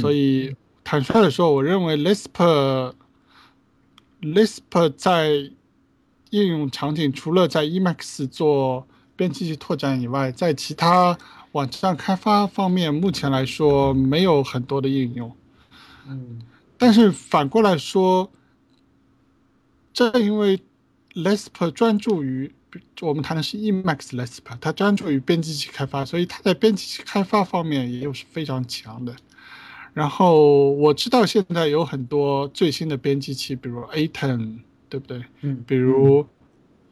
所以坦率的说，我认为 Lisp Lisp 在应用场景除了在 Emacs 做编辑器拓展以外，在其他网站开发方面，目前来说没有很多的应用。嗯，但是反过来说。正因为 Lisp 专注于我们谈的是 Emacs Lisp，它专注于编辑器开发，所以它在编辑器开发方面也有是非常强的。然后我知道现在有很多最新的编辑器，比如 Atom，对不对？嗯。比如，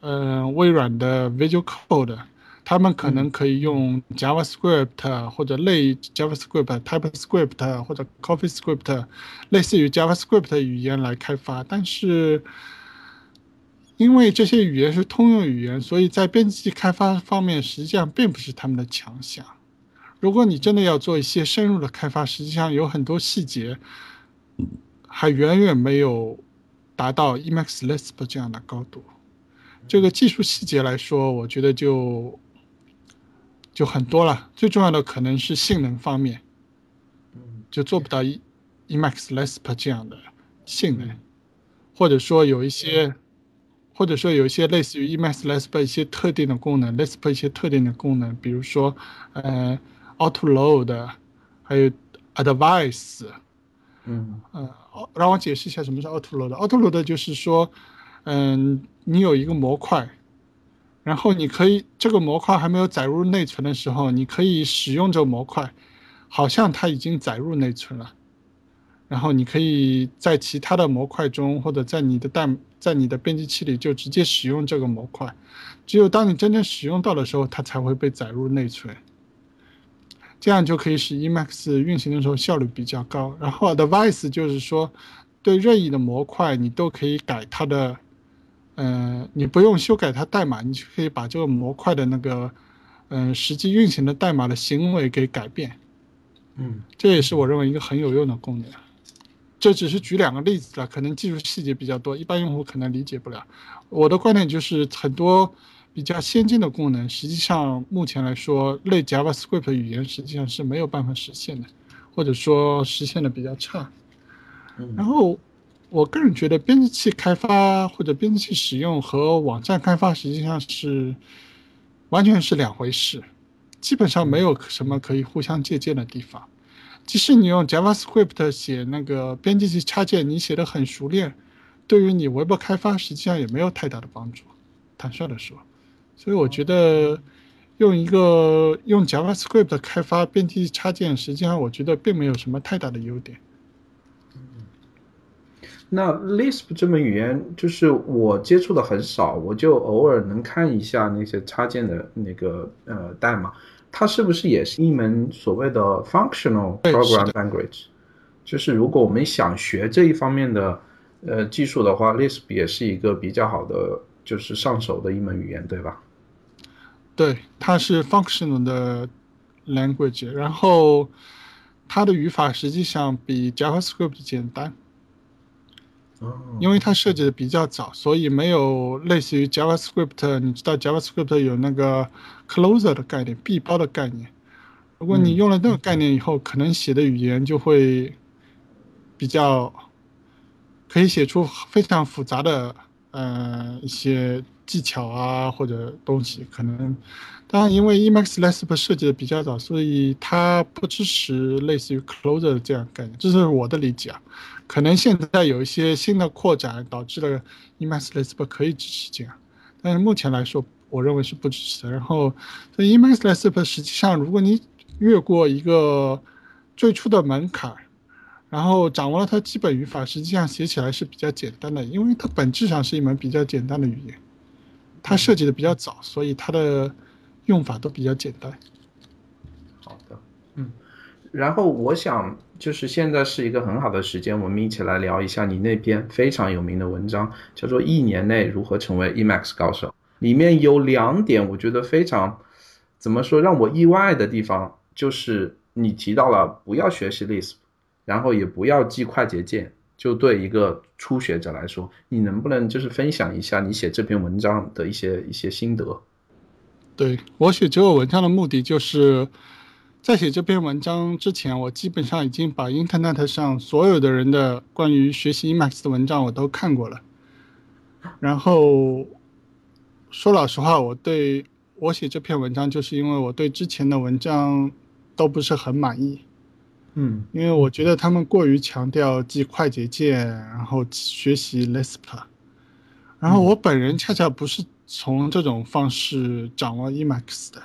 嗯，微软的 Visual Code，他们可能可以用 JavaScript 或者类 JavaScript、TypeScript 或者 CoffeeScript，类似于 JavaScript 的语言来开发，但是。因为这些语言是通用语言，所以在编辑器开发方面实际上并不是他们的强项。如果你真的要做一些深入的开发，实际上有很多细节还远远没有达到 Emacs Lisp 这样的高度。这个技术细节来说，我觉得就就很多了。最重要的可能是性能方面，就做不到 Emacs Lisp 这样的性能，或者说有一些。或者说有一些类似于 Emacs Lisp 一些特定的功能，Lisp 一些特定的功能，比如说，呃，Auto Load，还有 Advice，嗯，呃，让我解释一下什么是 Auto Load。Auto Load 就是说，嗯，你有一个模块，然后你可以这个模块还没有载入内存的时候，你可以使用这个模块，好像它已经载入内存了，然后你可以在其他的模块中，或者在你的代在你的编辑器里就直接使用这个模块。只有当你真正使用到的时候，它才会被载入内存。这样就可以使 Emacs 运行的时候效率比较高。然后 Advice 就是说，对任意的模块你都可以改它的，嗯，你不用修改它代码，你就可以把这个模块的那个，嗯，实际运行的代码的行为给改变。嗯，这也是我认为一个很有用的功能。这只是举两个例子了，可能技术细节比较多，一般用户可能理解不了。我的观点就是很多比较先进的功能，实际上目前来说，类 JavaScript 语言实际上是没有办法实现的，或者说实现的比较差。然后，我个人觉得编辑器开发或者编辑器使用和网站开发实际上是完全是两回事，基本上没有什么可以互相借鉴的地方。即使你用 JavaScript 写那个编辑器插件，你写的很熟练，对于你 Web 开发实际上也没有太大的帮助。坦率的说，所以我觉得用一个用 JavaScript 开发编辑器插件，实际上我觉得并没有什么太大的优点。那 Lisp 这门语言就是我接触的很少，我就偶尔能看一下那些插件的那个呃代码。它是不是也是一门所谓的 functional program language？就是如果我们想学这一方面的呃技术的话，Lisp 也是一个比较好的，就是上手的一门语言，对吧？对，它是 functional 的 language，然后它的语法实际上比 JavaScript 简单。因为它设计的比较早，所以没有类似于 JavaScript。你知道 JavaScript 有那个 closer 的概念，闭包的概念。如果你用了那个概念以后，可能写的语言就会比较可以写出非常复杂的呃一些技巧啊或者东西。可能当然，因为 Emacs Lisp 设计的比较早，所以它不支持类似于 closer 这样概念。这是我的理解啊。可能现在有一些新的扩展，导致了 Emacs Lisp 可以支持这样，但是目前来说，我认为是不支持的。然后，这 Emacs Lisp 实际上，如果你越过一个最初的门槛，然后掌握了它基本语法，实际上写起来是比较简单的，因为它本质上是一门比较简单的语言，它设计的比较早，所以它的用法都比较简单。好的，嗯，然后我想。就是现在是一个很好的时间，我们一起来聊一下你那篇非常有名的文章，叫做《一年内如何成为 Emacs 高手》。里面有两点我觉得非常，怎么说让我意外的地方，就是你提到了不要学习 Lisp，然后也不要记快捷键。就对一个初学者来说，你能不能就是分享一下你写这篇文章的一些一些心得？对我写这个文章的目的就是。在写这篇文章之前，我基本上已经把 Internet 上所有的人的关于学习 Emacs 的文章我都看过了。然后说老实话，我对我写这篇文章，就是因为我对之前的文章都不是很满意。嗯，因为我觉得他们过于强调记快捷键，然后学习 Lisp。然后我本人恰恰不是从这种方式掌握 Emacs 的。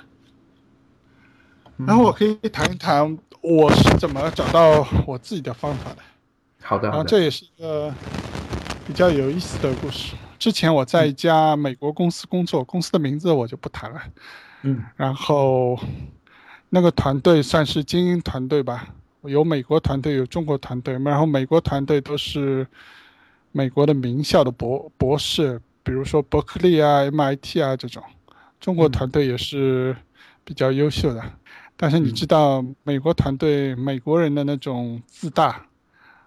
然后我可以谈一谈我是怎么找到我自己的方法的。好的，然后这也是一个比较有意思的故事。之前我在一家美国公司工作，公司的名字我就不谈了。嗯，然后那个团队算是精英团队吧，有美国团队，有中国团队。然后美国团队都是美国的名校的博博士，比如说伯克利啊、MIT 啊这种。中国团队也是比较优秀的。但是你知道，美国团队美国人的那种自大，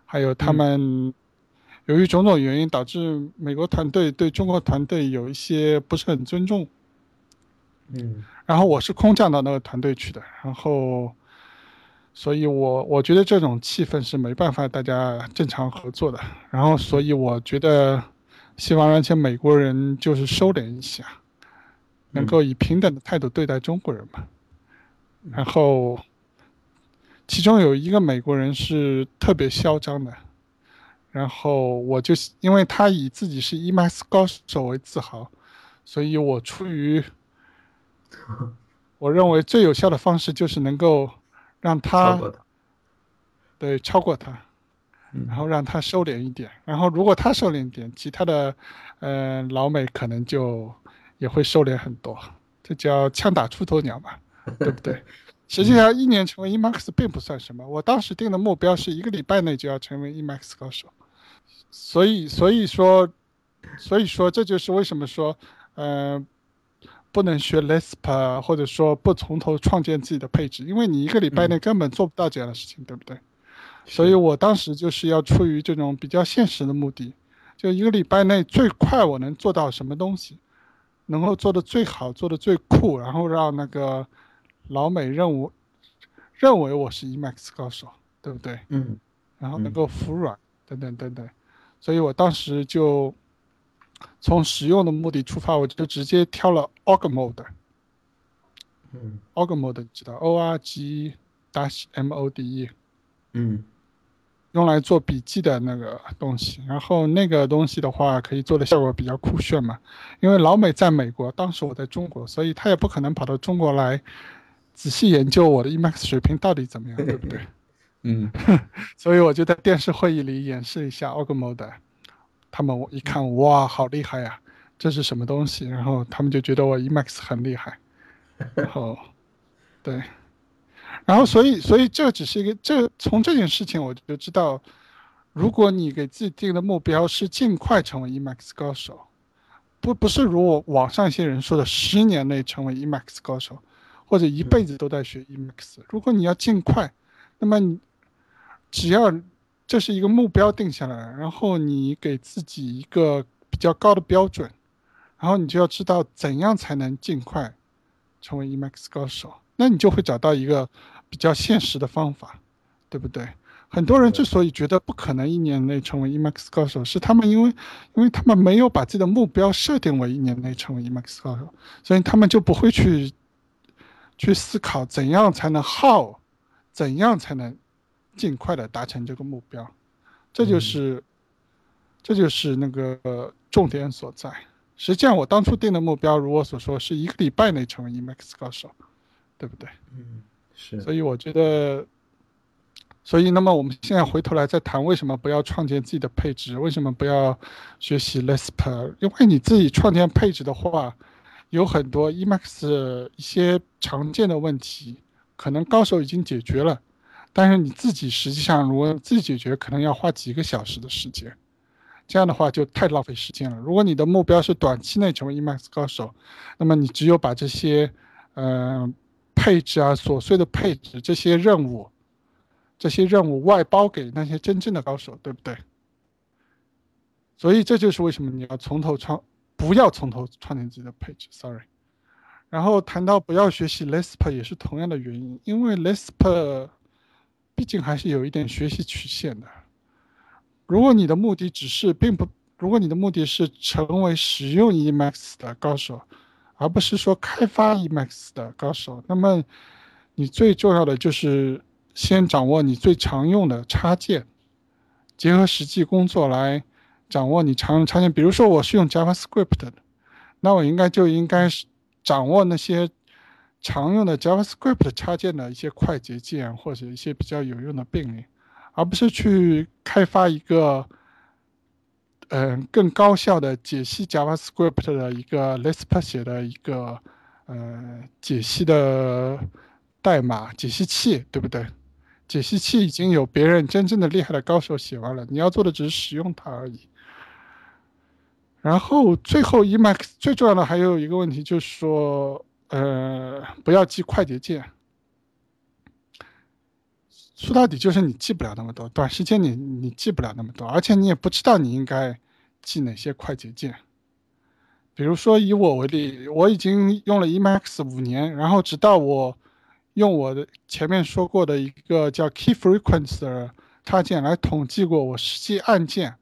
还有他们由于种种原因，导致美国团队对中国团队有一些不是很尊重。嗯，然后我是空降到那个团队去的，然后，所以我我觉得这种气氛是没办法大家正常合作的。然后，所以我觉得希望让些美国人就是收敛一下，能够以平等的态度对待中国人嘛。然后，其中有一个美国人是特别嚣张的，然后我就因为他以自己是 Emacs 高手为自豪，所以我出于 我认为最有效的方式就是能够让他对超过他，然后让他收敛一点，然后如果他收敛一点，其他的，呃，老美可能就也会收敛很多，这叫枪打出头鸟嘛，对不对？实际上一年成为 Emax 并不算什么，我当时定的目标是一个礼拜内就要成为 Emax 高手，所以所以说，所以说这就是为什么说，嗯。不能学 Lisp，或者说不从头创建自己的配置，因为你一个礼拜内根本做不到这样的事情，对不对？所以我当时就是要出于这种比较现实的目的，就一个礼拜内最快我能做到什么东西，能够做的最好，做的最酷，然后让那个老美认为认为我是 Emacs 高手，对不对？嗯。然后能够服软，等等等等，所以我当时就。从实用的目的出发，我就直接挑了 Org Mode。嗯，Org Mode 你知道，O R G dash M O D E。嗯，用来做笔记的那个东西。然后那个东西的话，可以做的效果比较酷炫嘛。因为老美在美国，当时我在中国，所以他也不可能跑到中国来仔细研究我的 Emacs 水平到底怎么样，对不对？嗯，所以我就在电视会议里演示一下 Org Mode。他们我一看，哇，好厉害呀！这是什么东西？然后他们就觉得我 Emacs 很厉害。然后，对，然后所以所以这只是一个这从这件事情我就知道，如果你给自己定的目标是尽快成为 Emacs 高手，不不是如我网上一些人说的十年内成为 Emacs 高手，或者一辈子都在学 Emacs。如果你要尽快，那么你只要。这是一个目标定下来，然后你给自己一个比较高的标准，然后你就要知道怎样才能尽快成为 Emacs 高手。那你就会找到一个比较现实的方法，对不对？很多人之所以觉得不可能一年内成为 Emacs 高手，是他们因为因为他们没有把自己的目标设定为一年内成为 Emacs 高手，所以他们就不会去去思考怎样才能 how，怎样才能。尽快的达成这个目标，这就是，这就是那个重点所在。实际上，我当初定的目标，如我所说，是一个礼拜内成为 Emacs 高手，对不对？嗯，是。所以我觉得，所以那么我们现在回头来再谈，为什么不要创建自己的配置？为什么不要学习 Lisp？因为你自己创建配置的话，有很多 Emacs 一些常见的问题，可能高手已经解决了。但是你自己实际上，如果自己解决，可能要花几个小时的时间，这样的话就太浪费时间了。如果你的目标是短期内成为 Emacs 高手，那么你只有把这些，嗯，配置啊、琐碎的配置这些任务，这些任务外包给那些真正的高手，对不对？所以这就是为什么你要从头创，不要从头创建自己的配置。Sorry。然后谈到不要学习 Lisp 也是同样的原因，因为 Lisp。毕竟还是有一点学习曲线的。如果你的目的只是并不，如果你的目的是成为使用 Emacs 的高手，而不是说开发 Emacs 的高手，那么你最重要的就是先掌握你最常用的插件，结合实际工作来掌握你常用插件。比如说我是用 JavaScript 的，那我应该就应该是掌握那些。常用的 JavaScript 插件的一些快捷键或者一些比较有用的病令，而不是去开发一个，嗯，更高效的解析 JavaScript 的一个 Lisp 写的一个，呃，解析的代码解析器，对不对？解析器已经有别人真正的厉害的高手写完了，你要做的只是使用它而已。然后最后 Emacs 最重要的还有一个问题就是说。呃，不要记快捷键。说到底就是你记不了那么多，短时间你你记不了那么多，而且你也不知道你应该记哪些快捷键。比如说以我为例，我已经用了 Emacs 五年，然后直到我用我的前面说过的一个叫 Key Frequency 的插件来统计过我实际按键。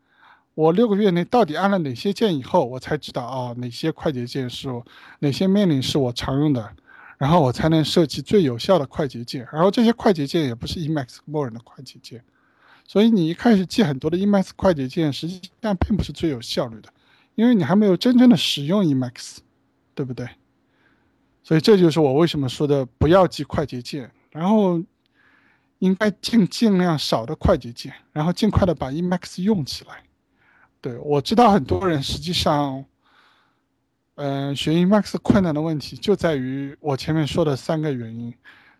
我六个月内到底按了哪些键以后，我才知道啊哪些快捷键是我哪些命令是我常用的，然后我才能设计最有效的快捷键。然后这些快捷键也不是 Emacs 默认的快捷键，所以你一开始记很多的 Emacs 快捷键，实际上并不是最有效率的，因为你还没有真正的使用 Emacs，对不对？所以这就是我为什么说的不要记快捷键。然后应该尽尽量少的快捷键，然后尽快的把 Emacs 用起来。对我知道很多人实际上，嗯，学 Emacs 困难的问题就在于我前面说的三个原因：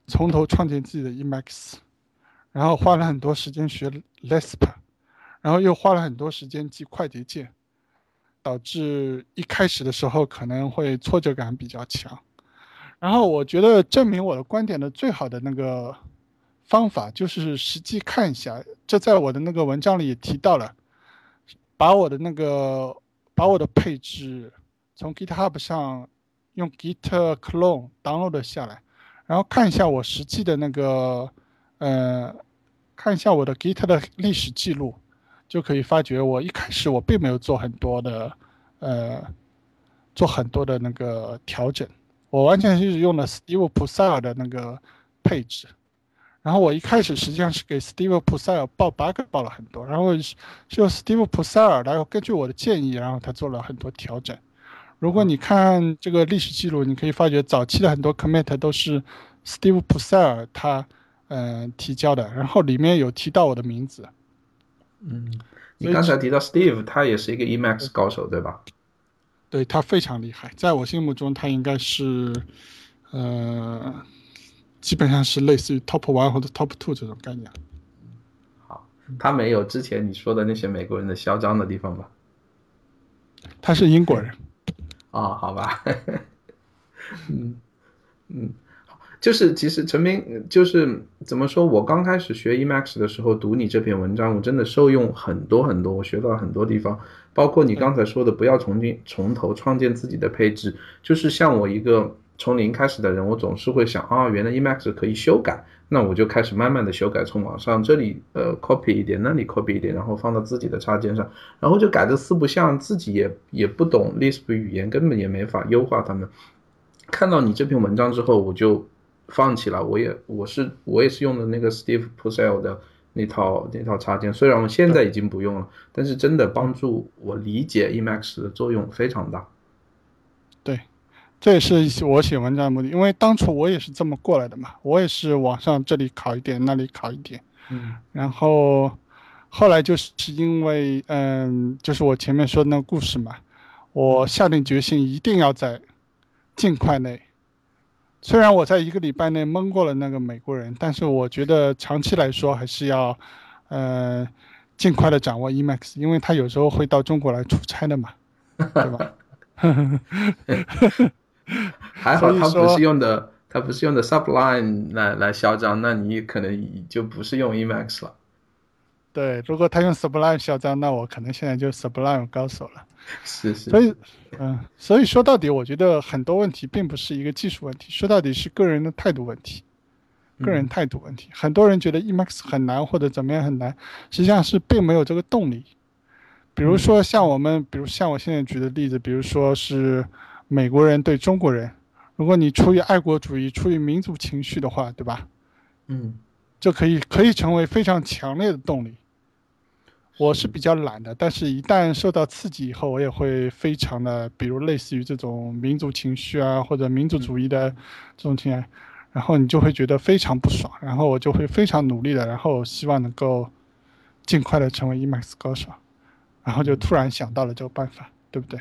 从头创建自己的 Emacs，然后花了很多时间学 Lisp，然后又花了很多时间记快捷键，导致一开始的时候可能会挫折感比较强。然后我觉得证明我的观点的最好的那个方法就是实际看一下，这在我的那个文章里也提到了，把我的那个把我的配置从 GitHub 上用 Git Clone download 下来，然后看一下我实际的那个呃，看一下我的 Git 的历史记录，就可以发觉我一开始我并没有做很多的呃，做很多的那个调整。我完全是用了 Steve p u s e l 的那个配置，然后我一开始实际上是给 Steve p u s e l 报 bug 报了很多，然后是用 Steve p u s e l 然后根据我的建议，然后他做了很多调整。如果你看这个历史记录，你可以发觉早期的很多 commit 都是 Steve p u s e l 他嗯提交的，然后里面有提到我的名字。嗯，你刚才提到 Steve，他也是一个 Emacs 高手，对吧？对他非常厉害，在我心目中，他应该是，呃，基本上是类似于 top one 或者 top two 这种概念。好，他没有之前你说的那些美国人的嚣张的地方吧？他是英国人。啊，好吧。嗯嗯。就是其实陈明就是怎么说，我刚开始学 Emacs 的时候读你这篇文章，我真的受用很多很多，我学到很多地方，包括你刚才说的不要重新从头创建自己的配置，就是像我一个从零开始的人，我总是会想啊，原来 Emacs 可以修改，那我就开始慢慢的修改，从网上这里呃 copy 一点，那里 copy 一点，然后放到自己的插件上，然后就改的四不像，自己也也不懂 Lisp 语言，根本也没法优化它们。看到你这篇文章之后，我就。放弃了，我也我是我也是用的那个 Steve p u s e l 的那套那套插件，虽然我现在已经不用了，但是真的帮助我理解 Emacs 的作用非常大。对，这也是我写文章的目的，因为当初我也是这么过来的嘛，我也是网上这里考一点，那里考一点，嗯，然后后来就是因为嗯，就是我前面说的那个故事嘛，我下定决心一定要在尽快内。虽然我在一个礼拜内蒙过了那个美国人，但是我觉得长期来说还是要，呃，尽快的掌握 Emacs，因为他有时候会到中国来出差的嘛，对吧？还好他不是用的，他不是用的 Sublime 来来嚣张，那你可能就不是用 Emacs 了。对，如果他用 Sublime 嚣张，那我可能现在就 Sublime 高手了。是是。所以，嗯，所以说到底，我觉得很多问题并不是一个技术问题，说到底是个人的态度问题，个人态度问题。很多人觉得 Emacs 很难或者怎么样很难，实际上是并没有这个动力。比如说像我们，比如像我现在举的例子，比如说是美国人对中国人，如果你出于爱国主义、出于民族情绪的话，对吧？嗯，这可以可以成为非常强烈的动力。我是比较懒的，但是一旦受到刺激以后，我也会非常的，比如类似于这种民族情绪啊，或者民族主义的这种情绪，然后你就会觉得非常不爽，然后我就会非常努力的，然后希望能够尽快的成为 Emacs 高手，然后就突然想到了这个办法，对不对？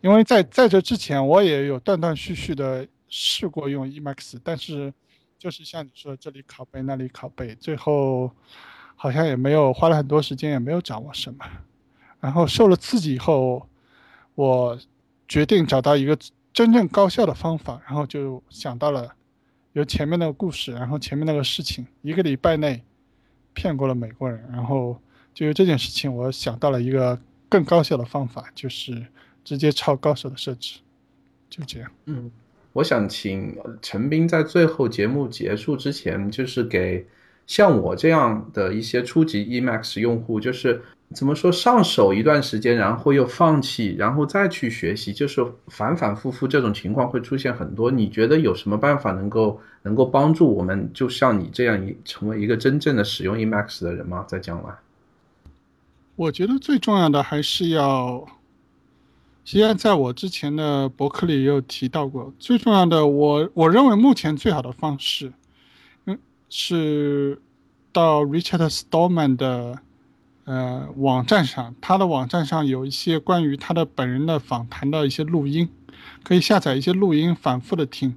因为在在这之前，我也有断断续续的试过用 Emacs，但是就是像你说这里拷贝那里拷贝，最后。好像也没有花了很多时间，也没有掌握什么。然后受了刺激以后，我决定找到一个真正高效的方法，然后就想到了有前面那个故事，然后前面那个事情，一个礼拜内骗过了美国人，然后就有这件事情，我想到了一个更高效的方法，就是直接抄高手的设置，就这样。嗯，我想请陈斌在最后节目结束之前，就是给。像我这样的一些初级 Emacs 用户，就是怎么说上手一段时间，然后又放弃，然后再去学习，就是反反复复这种情况会出现很多。你觉得有什么办法能够能够帮助我们，就像你这样一成为一个真正的使用 Emacs 的人吗？在将来？我觉得最重要的还是要，实际上在我之前的博客里也有提到过，最重要的，我我认为目前最好的方式。嗯是到 Richard Stallman 的呃网站上，他的网站上有一些关于他的本人的访谈的一些录音，可以下载一些录音反复的听。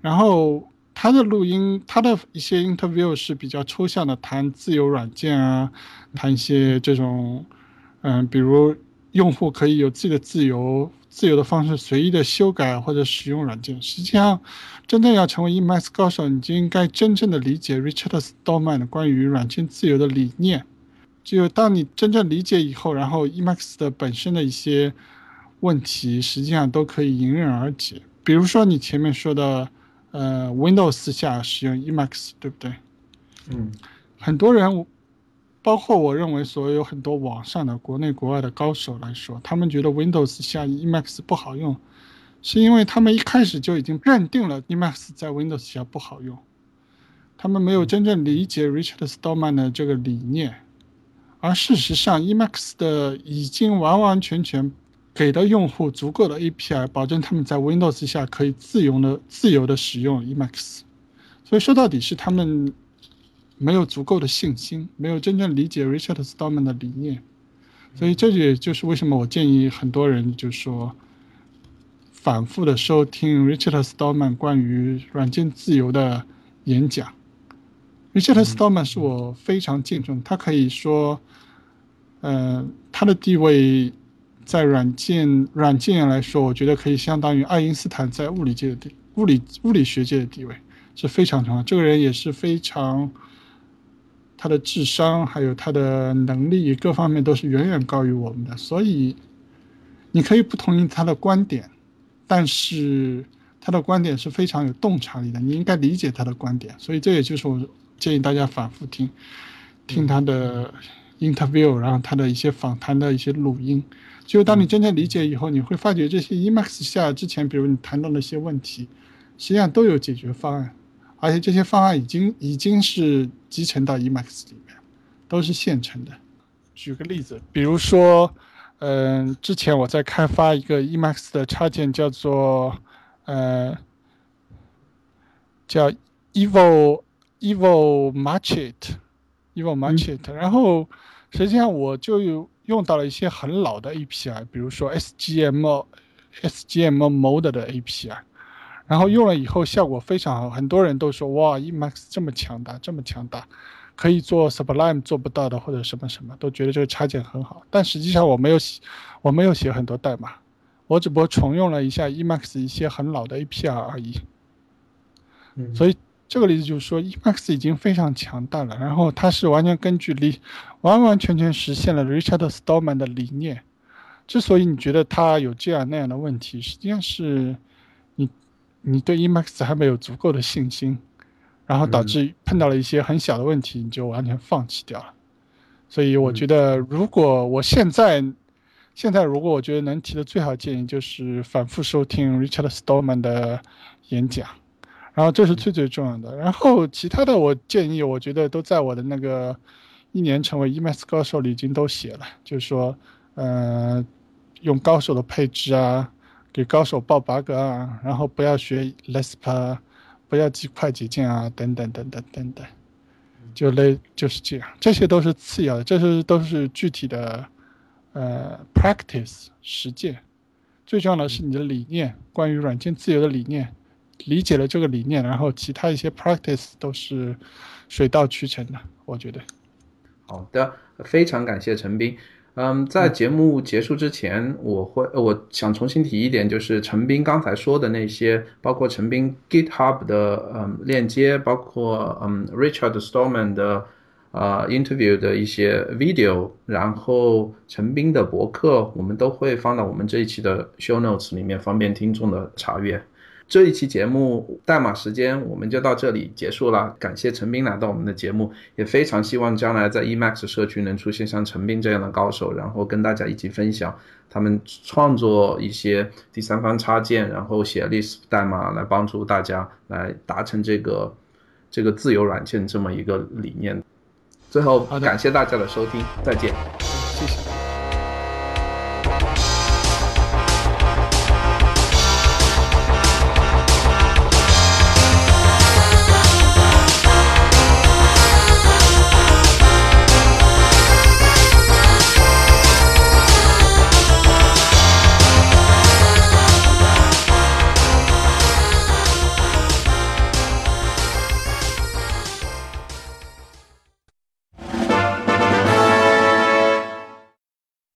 然后他的录音，他的一些 interview 是比较抽象的，谈自由软件啊，谈一些这种，嗯，比如用户可以有自己的自由。自由的方式随意的修改或者使用软件。实际上，真正要成为 Emacs 高手，你就应该真正的理解 Richard Stallman 关于软件自由的理念。只有当你真正理解以后，然后 Emacs 的本身的一些问题，实际上都可以迎刃而解。比如说你前面说的，呃，Windows 下使用 Emacs，对不对？嗯，很多人。包括我认为，所有很多网上的国内国外的高手来说，他们觉得 Windows 下 Emacs 不好用，是因为他们一开始就已经认定了 Emacs 在 Windows 下不好用，他们没有真正理解 Richard Stallman 的这个理念，而事实上，Emacs 的已经完完全全给了用户足够的 API，保证他们在 Windows 下可以自由的自由的使用 Emacs，所以说到底是他们。没有足够的信心，没有真正理解 Richard Stallman 的理念，所以这也就是为什么我建议很多人就说，反复的收听 Richard Stallman 关于软件自由的演讲。Richard Stallman 是我非常敬重，他可以说，呃，他的地位在软件软件来说，我觉得可以相当于爱因斯坦在物理界的地物理物理学界的地位是非常重要。这个人也是非常。他的智商还有他的能力各方面都是远远高于我们的，所以你可以不同意他的观点，但是他的观点是非常有洞察力的，你应该理解他的观点。所以这也就是我建议大家反复听，听他的 interview，然后他的一些访谈的一些录音。就当你真正理解以后，你会发觉这些 Emacs 下之前，比如你谈到那些问题，实际上都有解决方案。而且这些方案已经已经是集成到 Emacs 里面，都是现成的。举个例子，比如说，嗯，之前我在开发一个 Emacs 的插件，叫做呃，叫 Evil Evil Market，Evil Market。然后实际上我就用到了一些很老的 API，比如说 SGM SGM Mode 的 API。然后用了以后效果非常好，很多人都说哇，Emacs 这么强大，这么强大，可以做 Sublime 做不到的或者什么什么，都觉得这个插件很好。但实际上我没有写，我没有写很多代码，我只不过重用了一下 Emacs 一些很老的 API 而已。所以这个例子就是说，Emacs 已经非常强大了，然后它是完全根据理，完完全全实现了 Richard Stallman 的理念。之所以你觉得它有这样那样的问题，实际上是。你对 Emacs 还没有足够的信心，然后导致碰到了一些很小的问题，你就完全放弃掉了。所以我觉得，如果我现在，现在如果我觉得能提的最好建议就是反复收听 Richard Stallman 的演讲，然后这是最最重要的。然后其他的我建议，我觉得都在我的那个一年成为 Emacs 高手里已经都写了，就是说，呃，用高手的配置啊。给高手报 bug 啊，然后不要学 Lisp，不要记快捷键啊，等等等等等等，就类就是这样，这些都是次要的，这是都是具体的，呃，practice 实践，最重要的是你的理念，关于软件自由的理念，理解了这个理念，然后其他一些 practice 都是水到渠成的，我觉得。好的，非常感谢陈斌。嗯，在节目结束之前，我会我想重新提一点，就是陈斌刚才说的那些，包括陈斌 GitHub 的嗯链接，包括嗯 Richard Stallman 的呃 interview 的一些 video，然后陈斌的博客，我们都会放到我们这一期的 show notes 里面，方便听众的查阅。这一期节目代码时间我们就到这里结束了，感谢陈斌来到我们的节目，也非常希望将来在 Emacs 社区能出现像陈斌这样的高手，然后跟大家一起分享他们创作一些第三方插件，然后写 Lisp 代码来帮助大家来达成这个这个自由软件这么一个理念。最后感谢大家的收听，再见。谢谢。